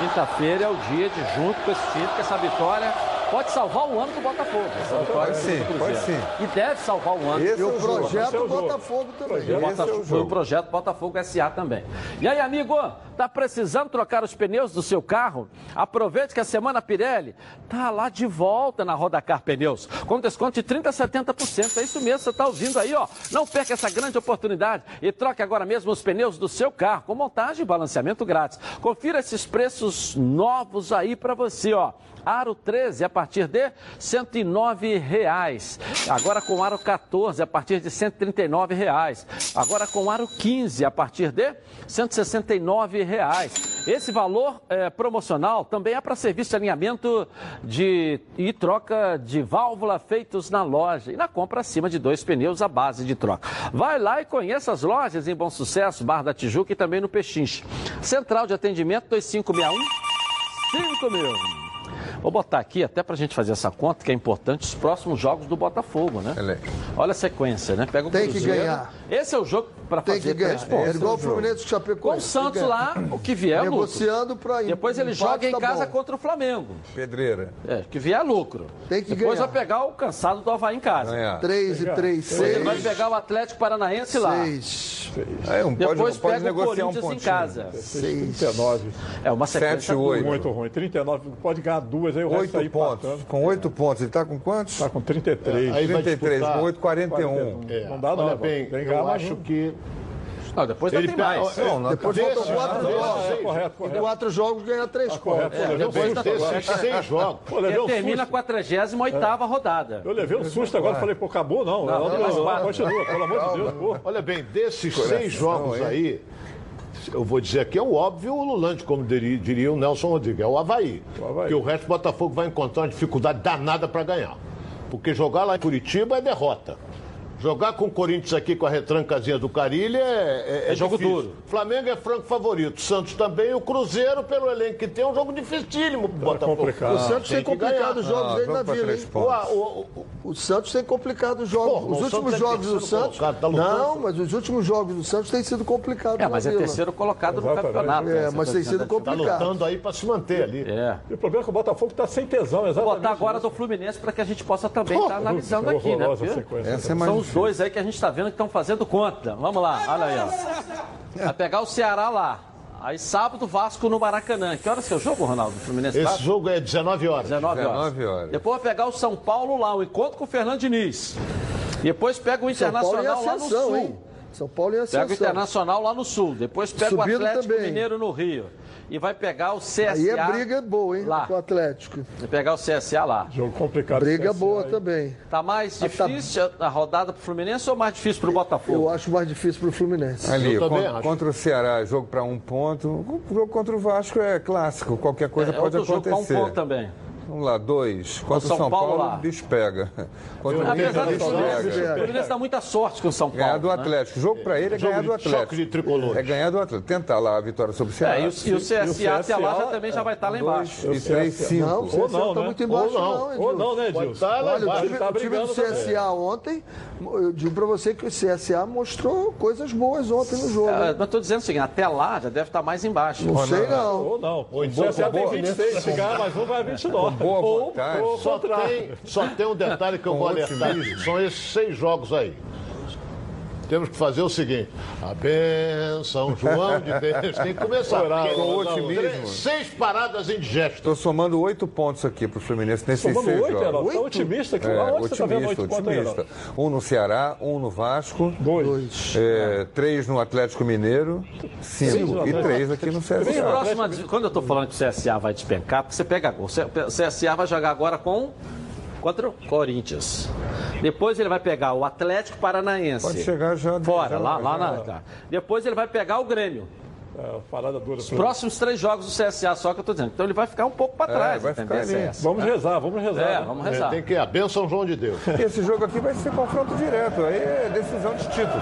Quinta-feira é o dia de junto com esse time, porque essa vitória pode salvar o ano do Botafogo. Pode sim, pode sim. E deve salvar o ano. Esse E é o o projeto esse é o jogo. Botafogo também. E o Botafogo- Esse é o foi o projeto Botafogo SA também. E aí, amigo, tá precisando trocar os pneus do seu carro? Aproveite que a semana Pirelli tá lá de volta na Rodacar Pneus, com desconto de 30 a 70%. É isso mesmo, você tá ouvindo aí, ó. Não perca essa grande oportunidade e troque agora mesmo os pneus do seu carro com montagem e balanceamento grátis. Confira esses preços novos aí para você, ó. Aro 13 a partir de 109 reais. Agora com aro 14 a partir de 139 reais. Agora com aro 15 a partir de 169 reais. Esse valor eh, promocional também é para serviço de alinhamento de, e troca de válvula feitos na loja e na compra acima de dois pneus à base de troca. Vai lá e conheça as lojas em Bom Sucesso, Bar da Tijuca e também no Pechinche. Central de atendimento 2561 5000. Vou botar aqui até para a gente fazer essa conta, que é importante, os próximos jogos do Botafogo, né? Olha a sequência, né? Pega o Tem que Cruzeiro. ganhar. Esse é o jogo para Tem fazer que ganhar. três pontos. É igual o é o. Fluminense com o Chapecoense. Com o Santos Tem que lá, o que vier é lucro. Negociando para Depois ele joga em casa contra o Flamengo. Pedreira. É, que vier é lucro. Tem que Depois ganhar. vai pegar o cansado do Havaí em casa. Ganhar. 3 e 3, Depois ele vai 6. pegar o Atlético Paranaense lá. 6. Aí não pode, Depois pode pega o negociar um Corinthians em pontinho. casa. 39. É uma sequência Sete, oito. Muito ruim. 39, pode ganhar duas, aí o resto Oito aí pontos. empatando. Com oito pontos. Ele está com quantos? Tá com 33. Aí vai 33, disputar- com 8, 41. É, Não dá, não, Olha bem, Tem que eu acho um. que Não, depois Ele tem mais. é, Não, não, Depois Desse- faltam quatro desse- jogos. Correto, Em correto. quatro jogos ganha três correto. pontos. Pô, levei um depois agora. desses seis jogos. Pô, levei Porque um termina a susto. 48 rodada. Eu levei um susto agora, falei, pô, acabou não. Não, Não, não, quatro. continua, pelo amor de Deus. Pô. Olha bem, desses Coração, seis jogos aí, eu vou dizer aqui, é o óbvio o Lulante, como diria, diria o Nelson Rodrigues, é o Havaí. O Avaí. Que o resto do Botafogo vai encontrar uma dificuldade danada para ganhar. Porque jogar lá em Curitiba é derrota. Jogar com o Corinthians aqui com a retrancazinha do Carilho é, É jogo difícil. duro. Flamengo é franco favorito. Santos também. O Cruzeiro, pelo elenco que tem, é um jogo dificílimo pro Botafogo. complicado. O Santos tem, complicado os jogos Ah, aí na Vila, hein? O, o- o- O Santos tem complicado os jogos. Porra, os últimos é jogos do Santos. tá não, mas os últimos jogos do Santos têm sido complicados. É, mas é terceiro colocado no campeonato. É, né? Mas tá tem sido tá complicado. lutando aí para se manter ali. É. E o problema é que o Botafogo tá sem tesão, exatamente. Vou botar agora do Fluminense para que a gente possa também estar analisando É aqui, né? Essa é mais São os. Dois aí que a gente está vendo que estão fazendo conta. Vamos lá, olha aí, ó. Vai pegar o Ceará lá. Aí sábado, Vasco no Maracanã. Que horas que é o jogo, Ronaldo? Fluminense Esse Vasco? jogo é 19 horas. 19 horas. 19 horas. Depois vai pegar o São Paulo lá, o encontro com o Fernando Diniz. Depois pega o São Paulo em Internacional lá no Sul. hein? São Paulo em ascensão. Pega o Internacional lá no Sul. Depois pega o Atlético também. Mineiro no Rio. E vai pegar o CSA. Aí é briga boa, hein? Lá. Com o Atlético. Vai pegar o CSA lá. Jogo complicado. Briga CSA boa aí. também. Tá mais Ah, tá. difícil a rodada pro Fluminense ou mais difícil pro Botafogo? Eu acho mais difícil pro Fluminense. Ali, Eu também con- acho. contra o Ceará, jogo para um ponto. O jogo contra o Vasco é clássico, qualquer coisa é pode outro jogo acontecer. com um ponto também. Vamos lá, dois. Contra São o São Paulo Paulo, lá. despega. Contra o Apesar do Fluminense, o despega. Fluminense dá muita sorte com o São Paulo. Ganhar do né? Atlético. O jogo para ele é Jogo ganhar do Atlético. de tricolores. É ganhar do Atlético. Tentar lá a vitória sobre o Ceará. É, e o, e o CSA, até lá já também já vai estar lá embaixo. Dois e três, cinco. Não, o CSA Ou não, tá né? muito embaixo, Ou não. não, Ou não, né, Edilson? lá Olha, o embaixo. time, tá o time do. CSA ontem, eu digo pra você que o CSA mostrou coisas boas ontem no jogo. É, mas estou dizendo o seguinte, até lá já deve estar mais embaixo. Não sei não. Ou não. Ou O CSA tem boa- 26, se ganhar mais um, vai a 29. Boa Ou vontade. ou Só tem, só tem um detalhe que eu vou alertar. São esses seis jogos aí. Temos que fazer o seguinte: a benção, João de Deus, tem que começar. Orar, porque com otimismo. três- Seis paradas indigestas. Estou somando oito pontos aqui para o Fluminense nesses Somando seis oito, jogos. Heraldo? Tá otimista aqui. É, você tá vendo otimista, oito pontos aí, otimista. Um no Ceará, um no Vasco. Dois. é, três no Atlético Mineiro, cinco. E três aqui no CSA. próximos- quando eu estou falando que o CSA vai despencar, porque você pega gol. O CSA vai jogar agora com contra o Corinthians. Depois ele vai pegar o Atlético Paranaense. Pode chegar já. Fora, já- lá, lá já- na. tá. Depois ele vai pegar o Grêmio. É, parada dura. Os próximos três jogos do CSA, só que eu tô dizendo. Então ele vai ficar um pouco para É, trás. vai entendeu? ficar ali. CS. Vamos rezar, vamos rezar. É, né? vamos É, rezar. tem que ir a benção, João de Deus. Esse jogo aqui vai ser confronto direto, aí é decisão de título.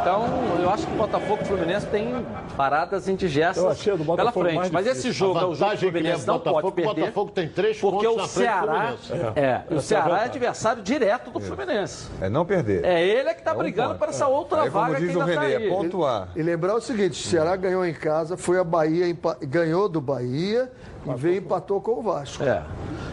Então, eu acho que o Botafogo e o Fluminense tem paradas indigestas do pela frente. Mas esse jogo é o jogo que o Fluminense é não Botafogo, pode perder. o Botafogo tem três porque pontos o do Ceará, é, o é a Ceará é adversário direto do Fluminense. É não perder. É ele que está É um brigando para essa outra Aí, vaga diz que o ainda está aí. é pontuar. E lembrar o seguinte, o Ceará ganhou em casa, foi a Bahia, ganhou do Bahia e veio empatou com o Vasco. É.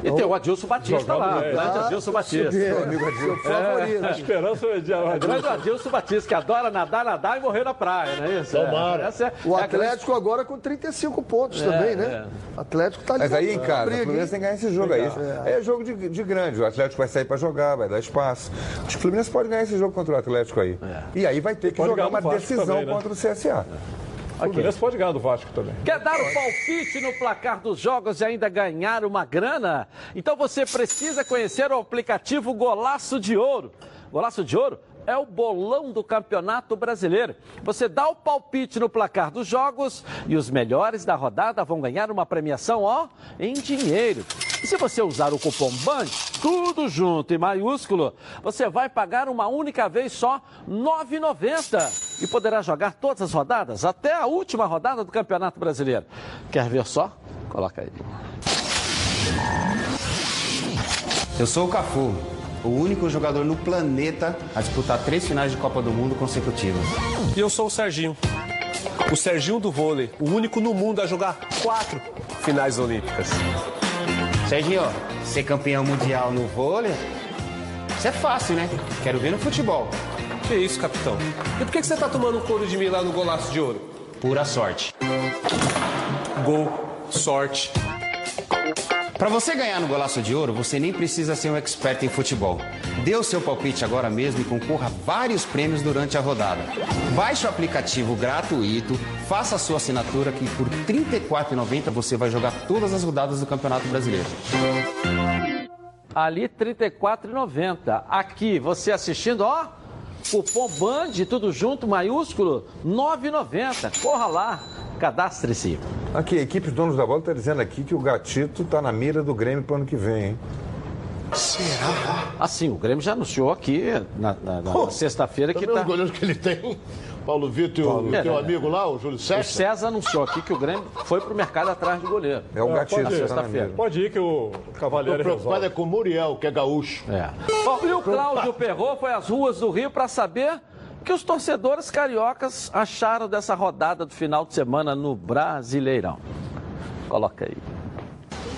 E tem o Adilson Batista lá, o grande Ah, Adilson Batista. Seu seu favorito. A esperança é de O grande Adilson Batista, que adora nadar, nadar e morrer na praia, não é isso? Tomara. É, essa é- O é grande- Atlético agora com 35 pontos também, né? O Atlético tá ali. Mas aí casa, o Fluminense tem que ganhar esse jogo aí. É jogo de, de grande. O Atlético vai sair para jogar, vai dar espaço. Acho que o Fluminense pode ganhar esse jogo contra o Atlético aí. E aí vai ter que Pode jogar uma decisão também, né? contra o CSA. O Fluminense pode ganhar do Vasco também. Quer dar o palpite no placar dos jogos e ainda ganhar uma grana? Então você precisa conhecer o aplicativo Golaço de Ouro. Golaço de Ouro é o bolão do Campeonato Brasileiro. Você dá o palpite no placar dos jogos e os melhores da rodada vão ganhar uma premiação, ó, em dinheiro. E se você usar o cupom BAND, tudo junto em maiúsculo, você vai pagar uma única vez só R$ 9,90 e poderá jogar todas as rodadas até a última rodada do Campeonato Brasileiro. Quer ver só? Coloca aí. Eu sou o Cafu, o único jogador no planeta a disputar três finais de Copa do Mundo consecutivas. E eu sou o Serginho. O Serginho do vôlei, o único no mundo a jogar quatro finais olímpicas. Serginho, ser campeão mundial no vôlei, isso é fácil, né? Quero ver no futebol. Que isso, capitão? E por que você tá tomando um couro de mim lá no golaço de ouro? Pura sorte. Gol, sorte. Para você ganhar no Golaço de Ouro, você nem precisa ser um expert em futebol. Dê o seu palpite agora mesmo e concorra a vários prêmios durante a rodada. Baixe o aplicativo gratuito, faça a sua assinatura que por R$ 34,90 você vai jogar todas as rodadas do Campeonato Brasileiro. Ali R$ 34,90. Aqui, você assistindo, ó, cupom BAND, tudo junto, maiúsculo, R$ 9,90. Corra lá, cadastre-se. Aqui, a equipe dos donos da bola está dizendo aqui que o Gatito está na mira do Grêmio para o ano que vem, hein? Assim, o Grêmio já anunciou aqui na, na- na sexta-feira que tá... os goleiros que ele tem, Paulo Vitor e o, Paulo o teu Vitor. amigo lá, o Júlio O César. César anunciou aqui que o Grêmio foi pro mercado atrás de goleiro. É o É, pode ir. está na Sexta-feira. Pode ir que o Estou Cavalieri preocupado resolve. é com o Muriel, que é gaúcho. É. Bom, e o Cláudio Perrot foi às ruas do Rio para saber o que os torcedores cariocas acharam dessa rodada do final de semana no Brasileirão. Coloca aí.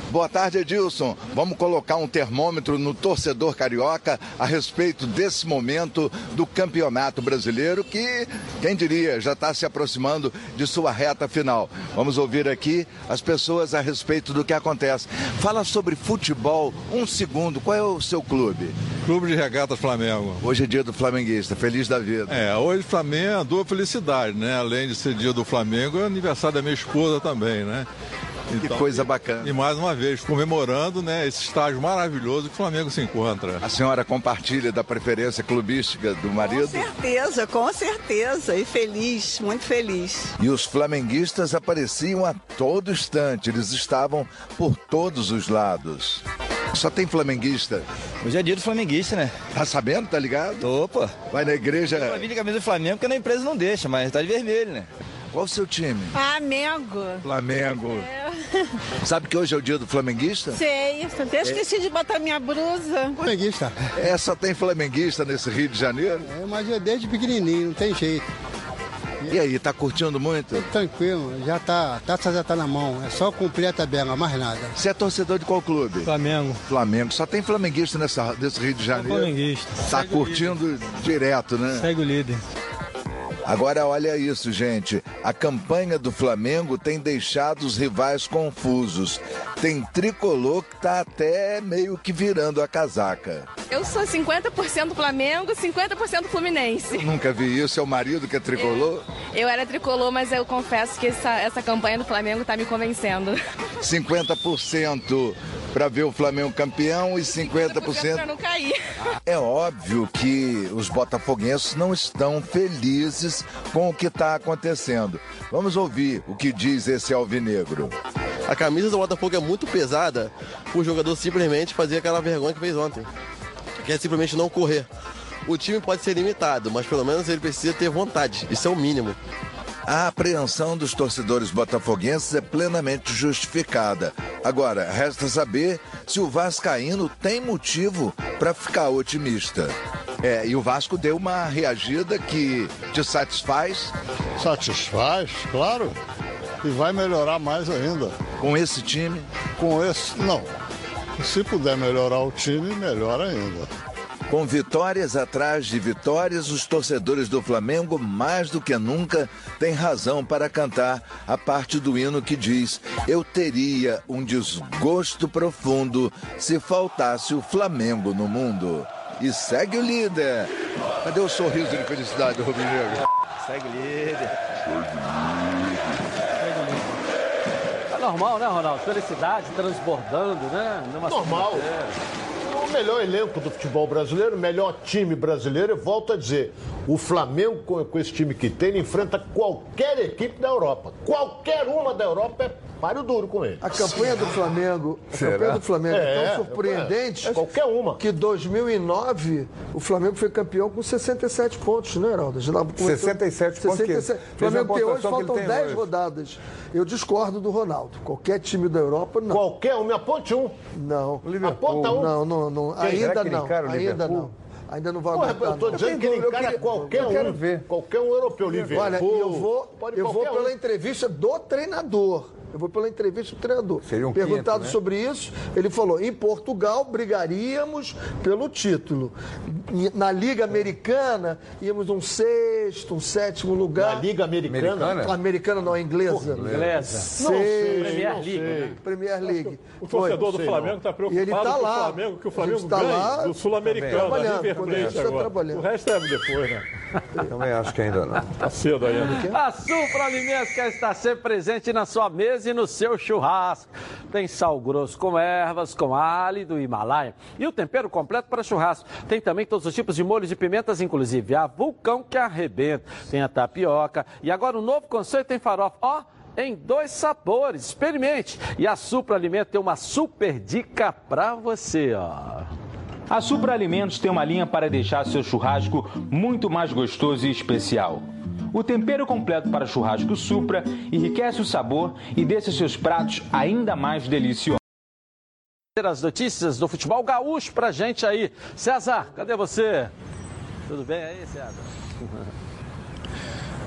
Boa tarde, Edilson. Vamos colocar um termômetro no torcedor carioca a respeito desse momento do Campeonato Brasileiro, que, quem diria, já está se aproximando de sua reta final. Vamos ouvir aqui as pessoas a respeito do que acontece. Fala sobre futebol, um segundo. Qual é o seu clube? Clube de Regatas Flamengo. Hoje é dia do flamenguista, feliz da vida. É, hoje Flamengo é dupla felicidade, né? Além de ser dia do Flamengo, é aniversário da minha esposa também, né? Que coisa bacana. E mais uma vez, comemorando né, esse estágio maravilhoso que o Flamengo se encontra. A senhora compartilha da preferência clubística do marido? Com certeza, com certeza. E feliz, muito feliz. E os flamenguistas apareciam a todo instante, eles estavam por todos os lados. Só tem flamenguista. Hoje é dia do flamenguista, né? Tá sabendo, tá ligado? Opa! Vai na igreja. Vai vir de camisa do Flamengo porque na empresa não deixa, mas tá de vermelho, né? Qual o seu time? Flamengo. Flamengo. É. Sabe que hoje é o dia do flamenguista? Sei, até esqueci de botar minha blusa. Flamenguista. É, só tem flamenguista nesse Rio de Janeiro? É, mas é desde pequenininho, não tem jeito. E aí, tá curtindo muito? Tranquilo, já tá, a taça já tá na mão, é só cumprir a tabela, mais nada. Você é torcedor de qual clube? Flamengo. Flamengo. Só tem flamenguista nessa, nesse Rio de Janeiro. flamenguista. Tá Segue curtindo direto, né? Segue o líder. Agora olha isso, gente. A campanha do Flamengo tem deixado os rivais confusos. Tem tricolor que tá até meio que virando a casaca. Eu sou 50% Flamengo, 50% Fluminense. Nunca vi isso. É o marido que é tricolor? Eu era tricolor, mas eu confesso que essa, essa campanha do Flamengo tá me convencendo. 50% para ver o Flamengo campeão e 50%. Pra não cair. É óbvio que os botafoguenses não estão felizes com o que está acontecendo. Vamos ouvir o que diz esse alvinegro. A camisa do Botafogo é muito pesada o jogador simplesmente fazer aquela vergonha que fez ontem. Que é simplesmente não correr. O time pode ser limitado, mas pelo menos ele precisa ter vontade. Isso é o mínimo. A apreensão dos torcedores botafoguenses é plenamente justificada. Agora, resta saber se o Vascaíno tem motivo para ficar otimista. É, e o Vasco deu uma reagida que te satisfaz? Satisfaz, claro. E vai melhorar mais ainda. Com esse time? Com esse, não. Se puder melhorar o time, melhor ainda. Com vitórias atrás de vitórias, os torcedores do Flamengo, mais do que nunca, têm razão para cantar a parte do hino que diz: Eu teria um desgosto profundo se faltasse o Flamengo no mundo. E segue o líder. Cadê o sorriso de felicidade do Rubinho? Segue o líder. É normal, né, Ronaldo? Felicidade transbordando, né? Numa Normal. segunda-feira. O melhor elenco do futebol brasileiro, o melhor time brasileiro, eu volto a dizer, o Flamengo, com, esse time que tem, enfrenta qualquer equipe da Europa. Qualquer uma da Europa é páreo duro com ele. A campanha do Flamengo, a Será? campanha do Flamengo é, É, tão surpreendente. é, qualquer uma. Que 2009 o Flamengo foi campeão com 67 pontos, né, Heraldo? Já começou- 67 pontos que- 67. veja a Flamengo tem hoje, que faltam tem 10 hoje. rodadas. Eu discordo do Ronaldo. Qualquer time da Europa, não. Qualquer um, me aponte um. Não. Aponta um. Não, não, não. Quem? Ainda que não. Ainda não. Ainda não vai Porra, aguentar. eu tô não. dizendo que ele encara qualquer eu quero um. ver. Qualquer um europeu. Liverpool. Olha, eu vou, eu vou qualquer um. pela entrevista do treinador. Eu vou pela entrevista do treinador. Seria um Perguntado quinto, né? sobre isso, ele falou: em Portugal brigaríamos pelo título. Na Liga Americana, íamos um sexto, um sétimo lugar. Na Liga Americana? Americana, americana não, a inglesa. Inglesa. Não Não sei. Premier League, né? Premier League. O torcedor Foi. do Flamengo está preocupado ele tá com o Flamengo, que o Flamengo tá lá do Sul-Americano, a gente Plate está agora. O resto é depois, né? Também acho que ainda não. Tá cedo ainda. A Supra Alimentos quer estar sempre presente na sua mesa e no seu churrasco. Tem sal grosso com ervas, com alho do Himalaia e o tempero completo para churrasco. Tem também todos os tipos de molhos de pimentas, inclusive a vulcão que arrebenta. Tem a tapioca e agora o novo conceito tem farofa. Ó, em dois sabores. Experimente. E a Supra Alimento tem uma super dica para você, ó. A Supra Alimentos tem uma linha para deixar seu churrasco muito mais gostoso e especial. O tempero completo para churrasco Supra enriquece o sabor e deixa seus pratos ainda mais deliciosos. As notícias do futebol gaúcho pra gente aí. César, cadê você? Tudo bem aí, César?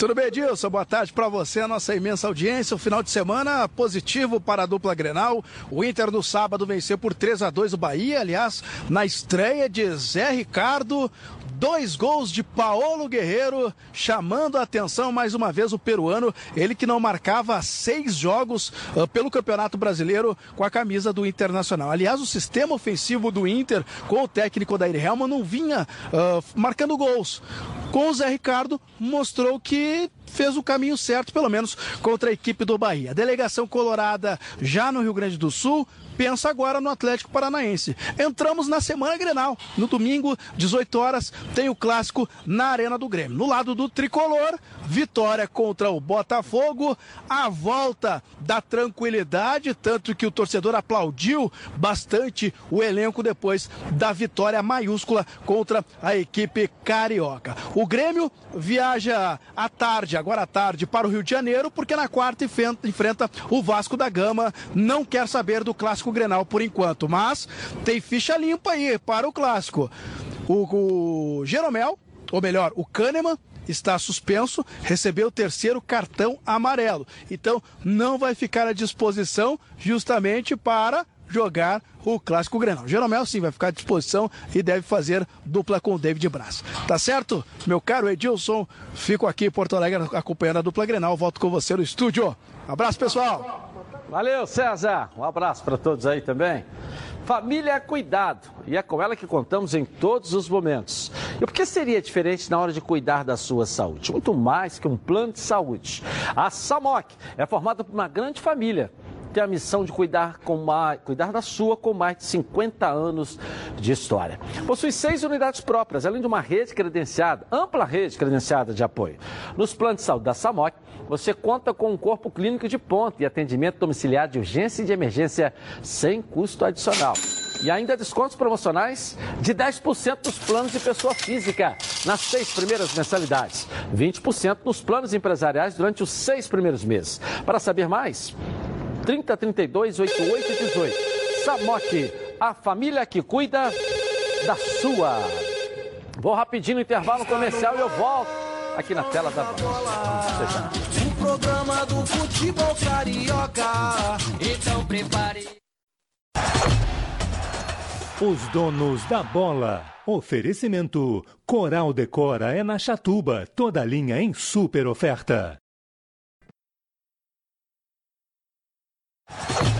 Tudo bem, Edilson? Boa tarde para você, a nossa imensa audiência. O final de semana positivo para a dupla Grenal. O Inter no sábado venceu por 3 a 2 o Bahia, aliás, na estreia de Zé Ricardo. Dois gols de Paolo Guerreiro, chamando a atenção mais uma vez o peruano, ele que não marcava seis jogos ah, pelo Campeonato Brasileiro com a camisa do Internacional. Aliás, o sistema ofensivo do Inter com o técnico Dair Helman não vinha ah, marcando gols. Com o Zé Ricardo, mostrou que fez o caminho certo, pelo menos contra a equipe do Bahia. A delegação colorada já no Rio Grande do Sul pensa agora no Atlético Paranaense. Entramos na semana Grenal. No domingo, 18 horas, tem o clássico na Arena do Grêmio. No lado do tricolor, vitória contra o Botafogo, a volta da tranquilidade, tanto que o torcedor aplaudiu bastante o elenco depois da vitória maiúscula contra a equipe carioca. O Grêmio viaja à tarde, agora à tarde, para o Rio de Janeiro, porque na quarta enfrenta- o Vasco da Gama. Não quer saber do clássico Grenal por enquanto, mas tem ficha limpa aí para o clássico. O, o Jeromel, ou melhor, o Kahneman está suspenso, recebeu o terceiro cartão amarelo. Então, não vai ficar à disposição justamente para jogar o Clássico Grenal. Jeromel sim vai ficar à disposição e deve fazer dupla com o David Braz. Tá certo? Meu caro Edilson, fico aqui em Porto Alegre acompanhando a dupla Grenal. Volto com você no estúdio. Abraço, pessoal. Valeu, César. Um abraço para todos aí também. Família é cuidado e é com ela que contamos em todos os momentos. E por que seria diferente na hora de cuidar da sua saúde? Muito mais que um plano de saúde. A SAMOC é formada por uma grande família tem a missão de cuidar, com mais, cuidar da sua com mais de 50 anos de história. Possui seis unidades próprias, além de uma rede credenciada, ampla rede credenciada de apoio. Nos planos de saúde da SAMOC, você conta com um corpo clínico de ponta e atendimento domiciliar de urgência e de emergência sem custo adicional. E ainda descontos promocionais de 10% nos planos de pessoa física nas seis primeiras mensalidades, 20% nos planos empresariais durante os seis primeiros meses. Para saber mais, 30 32 88 18. Samok, a família que cuida da sua. Vou rapidinho no intervalo comercial e eu volto aqui na tela da bola. O programa do futebol carioca. Então prepare. Os donos da bola. Oferecimento: Coral Decora é na Chatuba, toda linha em super oferta. you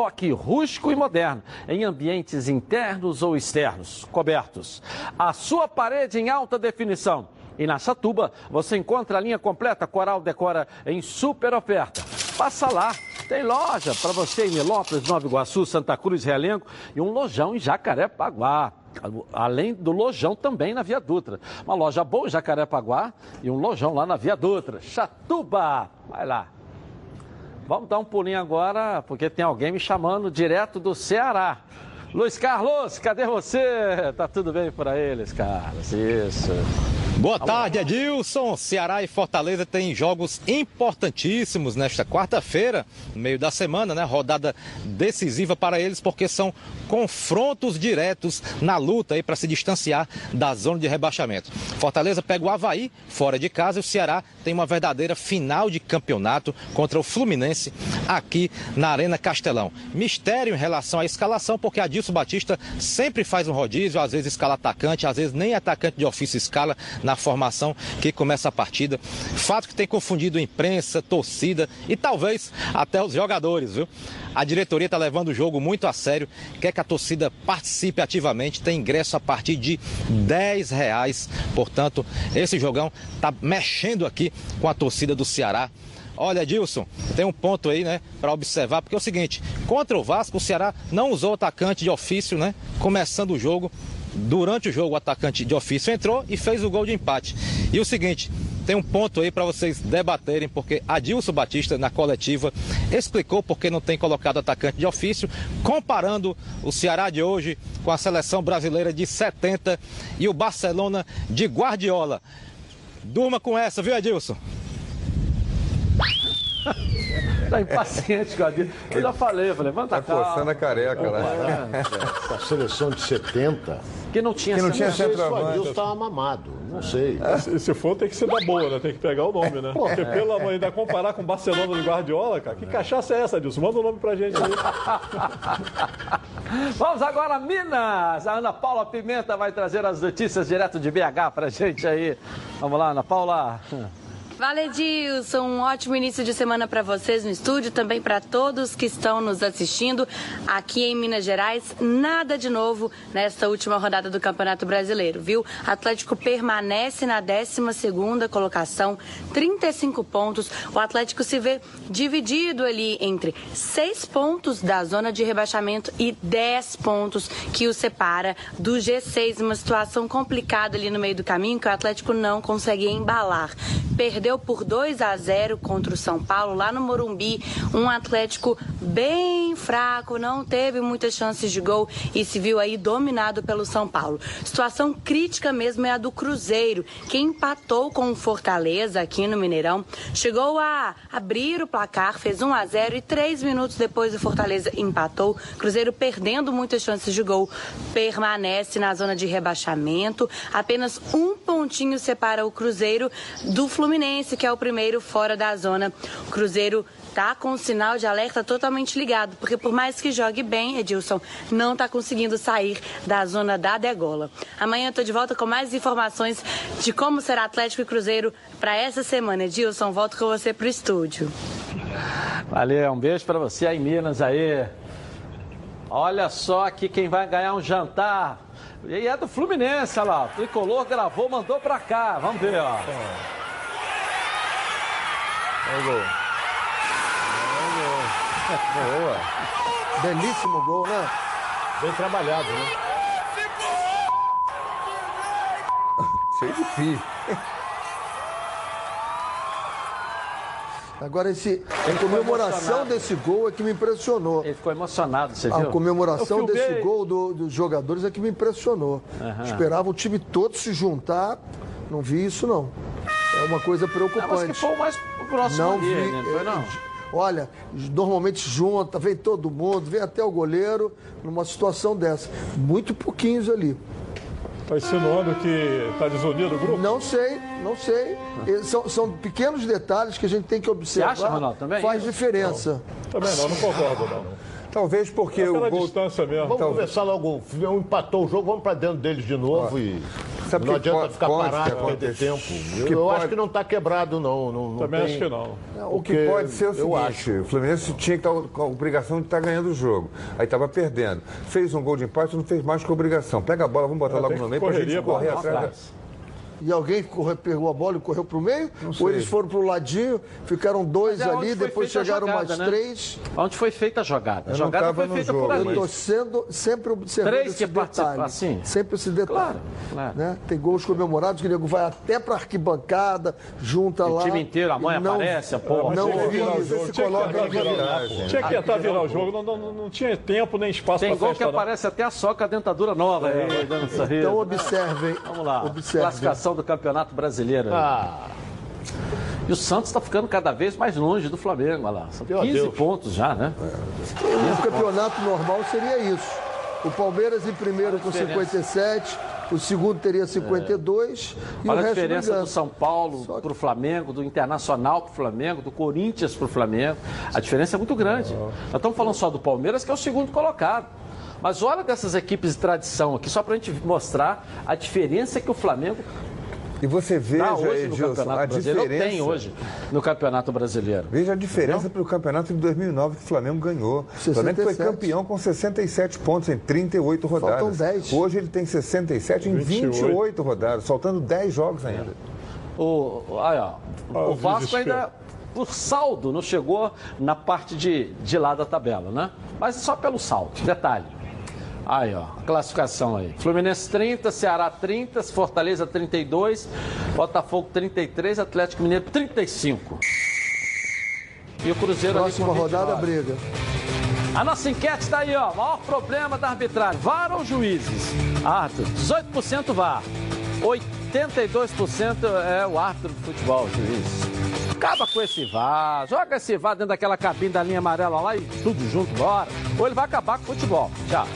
rústico e moderno, em ambientes internos ou externos, cobertos. A sua parede em alta definição. E na Chatuba, você encontra a linha completa Coral Decora em super oferta. Passa lá. Tem loja para você em Milópolis, Nova Iguaçu, Santa Cruz, Realengo e um lojão em Jacarepaguá. Além do lojão também na Via Dutra. Uma loja boa em Jacarepaguá e um lojão lá na Via Dutra. Chatuba! Vai lá. Vamos dar um pulinho agora, porque tem alguém me chamando direto do Ceará. Luiz Carlos, cadê você? Tá tudo bem por aí, Luiz Carlos? Isso. Boa tarde, Edilson. Ceará e Fortaleza têm jogos importantíssimos nesta quarta-feira, no meio da semana, né? Rodada decisiva para eles, porque são confrontos diretos na luta aí para se distanciar da zona de rebaixamento. Fortaleza pega o Havaí fora de casa e o Ceará tem uma verdadeira final de campeonato contra o Fluminense aqui na Arena Castelão. Mistério em relação à escalação, porque Adilson Batista sempre faz um rodízio, às vezes escala atacante, às vezes nem atacante de ofício escala na formação que começa a partida. Fato que tem confundido imprensa, torcida e talvez até os jogadores, viu? A diretoria está levando o jogo muito a sério, quer que a torcida participe ativamente, tem ingresso a partir de 10 reais. Portanto, esse jogão está mexendo aqui com a torcida do Ceará. Olha, Dilson, tem um ponto aí, né, para observar, porque é o seguinte: contra o Vasco, o Ceará não usou atacante de ofício, né, começando o jogo. Durante o jogo, o atacante de ofício entrou e fez o gol de empate. E o seguinte, tem um ponto aí para vocês debaterem, porque Adilson Batista, na coletiva, explicou por que não tem colocado atacante de ofício, comparando o Ceará de hoje com a seleção brasileira de 70 e o Barcelona de Guardiola. Durma com essa, viu, Adilson? Tá impaciente com a vida. Eu já falei, eu falei, levanta Tá a calma. coçando a careca lá. A seleção de 70. Que não tinha Que não tinha o centroavante. Adilson estava mamado. Não sei. Se, se for, tem que ser da boa, né? Tem que pegar o nome, né? Porque pelo amor ainda comparar com o Barcelona do Guardiola, cara. Que cachaça é essa, Adilson? Manda o nome pra gente aí. Vamos agora a Minas. A Ana Paula Pimenta vai trazer as notícias direto de BH pra gente aí. Vamos lá, Ana Paula. Valedilson, um ótimo início de semana para vocês no estúdio, também para todos que estão nos assistindo aqui em Minas Gerais. Nada de novo nesta última rodada do Campeonato Brasileiro, viu? Atlético permanece na 12ª colocação, 35 pontos. O Atlético se vê dividido ali entre 6 pontos da zona de rebaixamento e 10 pontos que o separa do G6. Uma situação complicada ali no meio do caminho que o Atlético não consegue embalar. Perdeu por 2 a 0 contra o São Paulo lá no Morumbi. Um Atlético bem fraco, não teve muitas chances de gol e se viu aí dominado pelo São Paulo. Situação crítica mesmo é a do Cruzeiro, que empatou com o Fortaleza aqui no Mineirão. Chegou a abrir o placar, fez 1 a 0 e três minutos depois o Fortaleza empatou. Cruzeiro perdendo muitas chances de gol, permanece na zona de rebaixamento. Apenas um pontinho separa o Cruzeiro do Fluminense, que é o primeiro fora da zona. O Cruzeiro tá com o sinal de alerta totalmente ligado, porque por mais que jogue bem, Edilson, não tá conseguindo sair da zona da degola. Amanhã eu tô de volta com mais informações de como será Atlético e Cruzeiro para essa semana. Edilson, volto com você pro estúdio. Valeu, um beijo para você aí, Minas aí. Olha só aqui quem vai ganhar um jantar. E é do Fluminense, olha lá. O Tricolor gravou, mandou pra cá. Vamos ver, ó. Olha o gol. Boa. Belíssimo gol, né? Bem trabalhado, né? Cheio de pi. Agora, esse, a comemoração desse gol é que me impressionou. Ele ficou emocionado, você A viu? comemoração Eu filmei. desse gol do- dos jogadores é que me impressionou. Aham. Esperava o time todo se juntar. Não vi isso, não. É uma coisa Ah, preocupante. mas que foi o mais próximo Não ali, vi. né? Não foi, não? Olha, normalmente junta, vem todo mundo, vem até o goleiro numa situação dessa. Muito pouquinhos ali. Está insinuando que está desunido o grupo? Não sei, não sei. Eh, São, são pequenos detalhes que a gente tem que observar. acha, Ronaldo, também? Faz diferença. Também não, não concordo não. Talvez porque É o gol. distância mesmo. Vamos Talvez. começar logo. Um empatou o jogo, vamos pra dentro deles de novo e. Sabe não que adianta pode- ficar pode parado, ter perder tempo. Eu, Que eu pode- acho que não tá quebrado, não. não, não Também tem- acho que não. O que Porque pode ser o eu seguinte, o Fluminense tinha que estar com a obrigação de estar ganhando o jogo. Aí estava perdendo. Fez um gol de empate, não fez mais que obrigação. Pega a bola, vamos botar É, logo no meio pra gente correria correr pra atrás. E alguém corre- pegou a bola e correu pro meio? sei. Ou eles foram pro ladinho, ficaram dois é ali, depois a chegaram jogada, mais né? três. Onde foi feita a jogada? A Eu não jogada foi no feita jogo, por Eu ali. estou sendo sempre observando Três esse detalhe. assim? Sempre esse detalhe. Claro, claro. Né? Tem gols comemorados que o nego vai até pra arquibancada, junta O lá. time inteiro, a mãe não- aparece, a porra. Não Tinha que vi virar o jogo, Se coloca. Tinha que tentar virar o jogo, não, não, não, tinha tempo nem espaço Tem para gol que aparece até a soca, a dentadura nova sorriso. Então observem. Vamos lá, Observem. Do Campeonato Brasileiro. Ah, E o Santos está ficando cada vez mais longe do Flamengo, olha lá. São Meu 15 Deus. pontos já, né? O campeonato normal seria isso. O Palmeiras em primeiro com diferença. 57, o segundo teria 52 e Olha o a resto diferença do São Paulo que- para o Flamengo, do Internacional para o Flamengo, do Corinthians para o Flamengo. A diferença é muito grande. Nós estamos falando só do Palmeiras, que é o segundo colocado. Mas olha dessas equipes de tradição aqui, só para a gente mostrar a diferença que o Flamengo E você veja, dá hoje no Edilson, Campeonato a Brasileiro, diferença. tem hoje no Campeonato Brasileiro. Veja a diferença para o campeonato de 2009 que o Flamengo ganhou. O Flamengo foi 67. campeão com 67 pontos em 38 rodadas. Faltam 10. Hoje ele tem 67 em 28, 28 rodadas, faltando 10 jogos ainda. O, olha, Ah, o Vasco ainda, por saldo, não chegou na parte de, de lá da tabela, né? Mas só pelo saldo. Detalhe. Aí, ó, classificação aí. Fluminense 30, Ceará 30, Fortaleza 32, Botafogo 33, Atlético Mineiro 35. E o Cruzeiro ali Próxima com rodada 29. briga. A nossa enquete está aí, ó. Maior problema da arbitragem: VAR ou juízes? Árbitro, 18% VAR, 82% é o árbitro de futebol, juiz. Acaba com esse VAR, joga esse VAR dentro daquela cabine da linha amarela lá e tudo junto, bora. Ou ele vai acabar com o futebol. Tchau.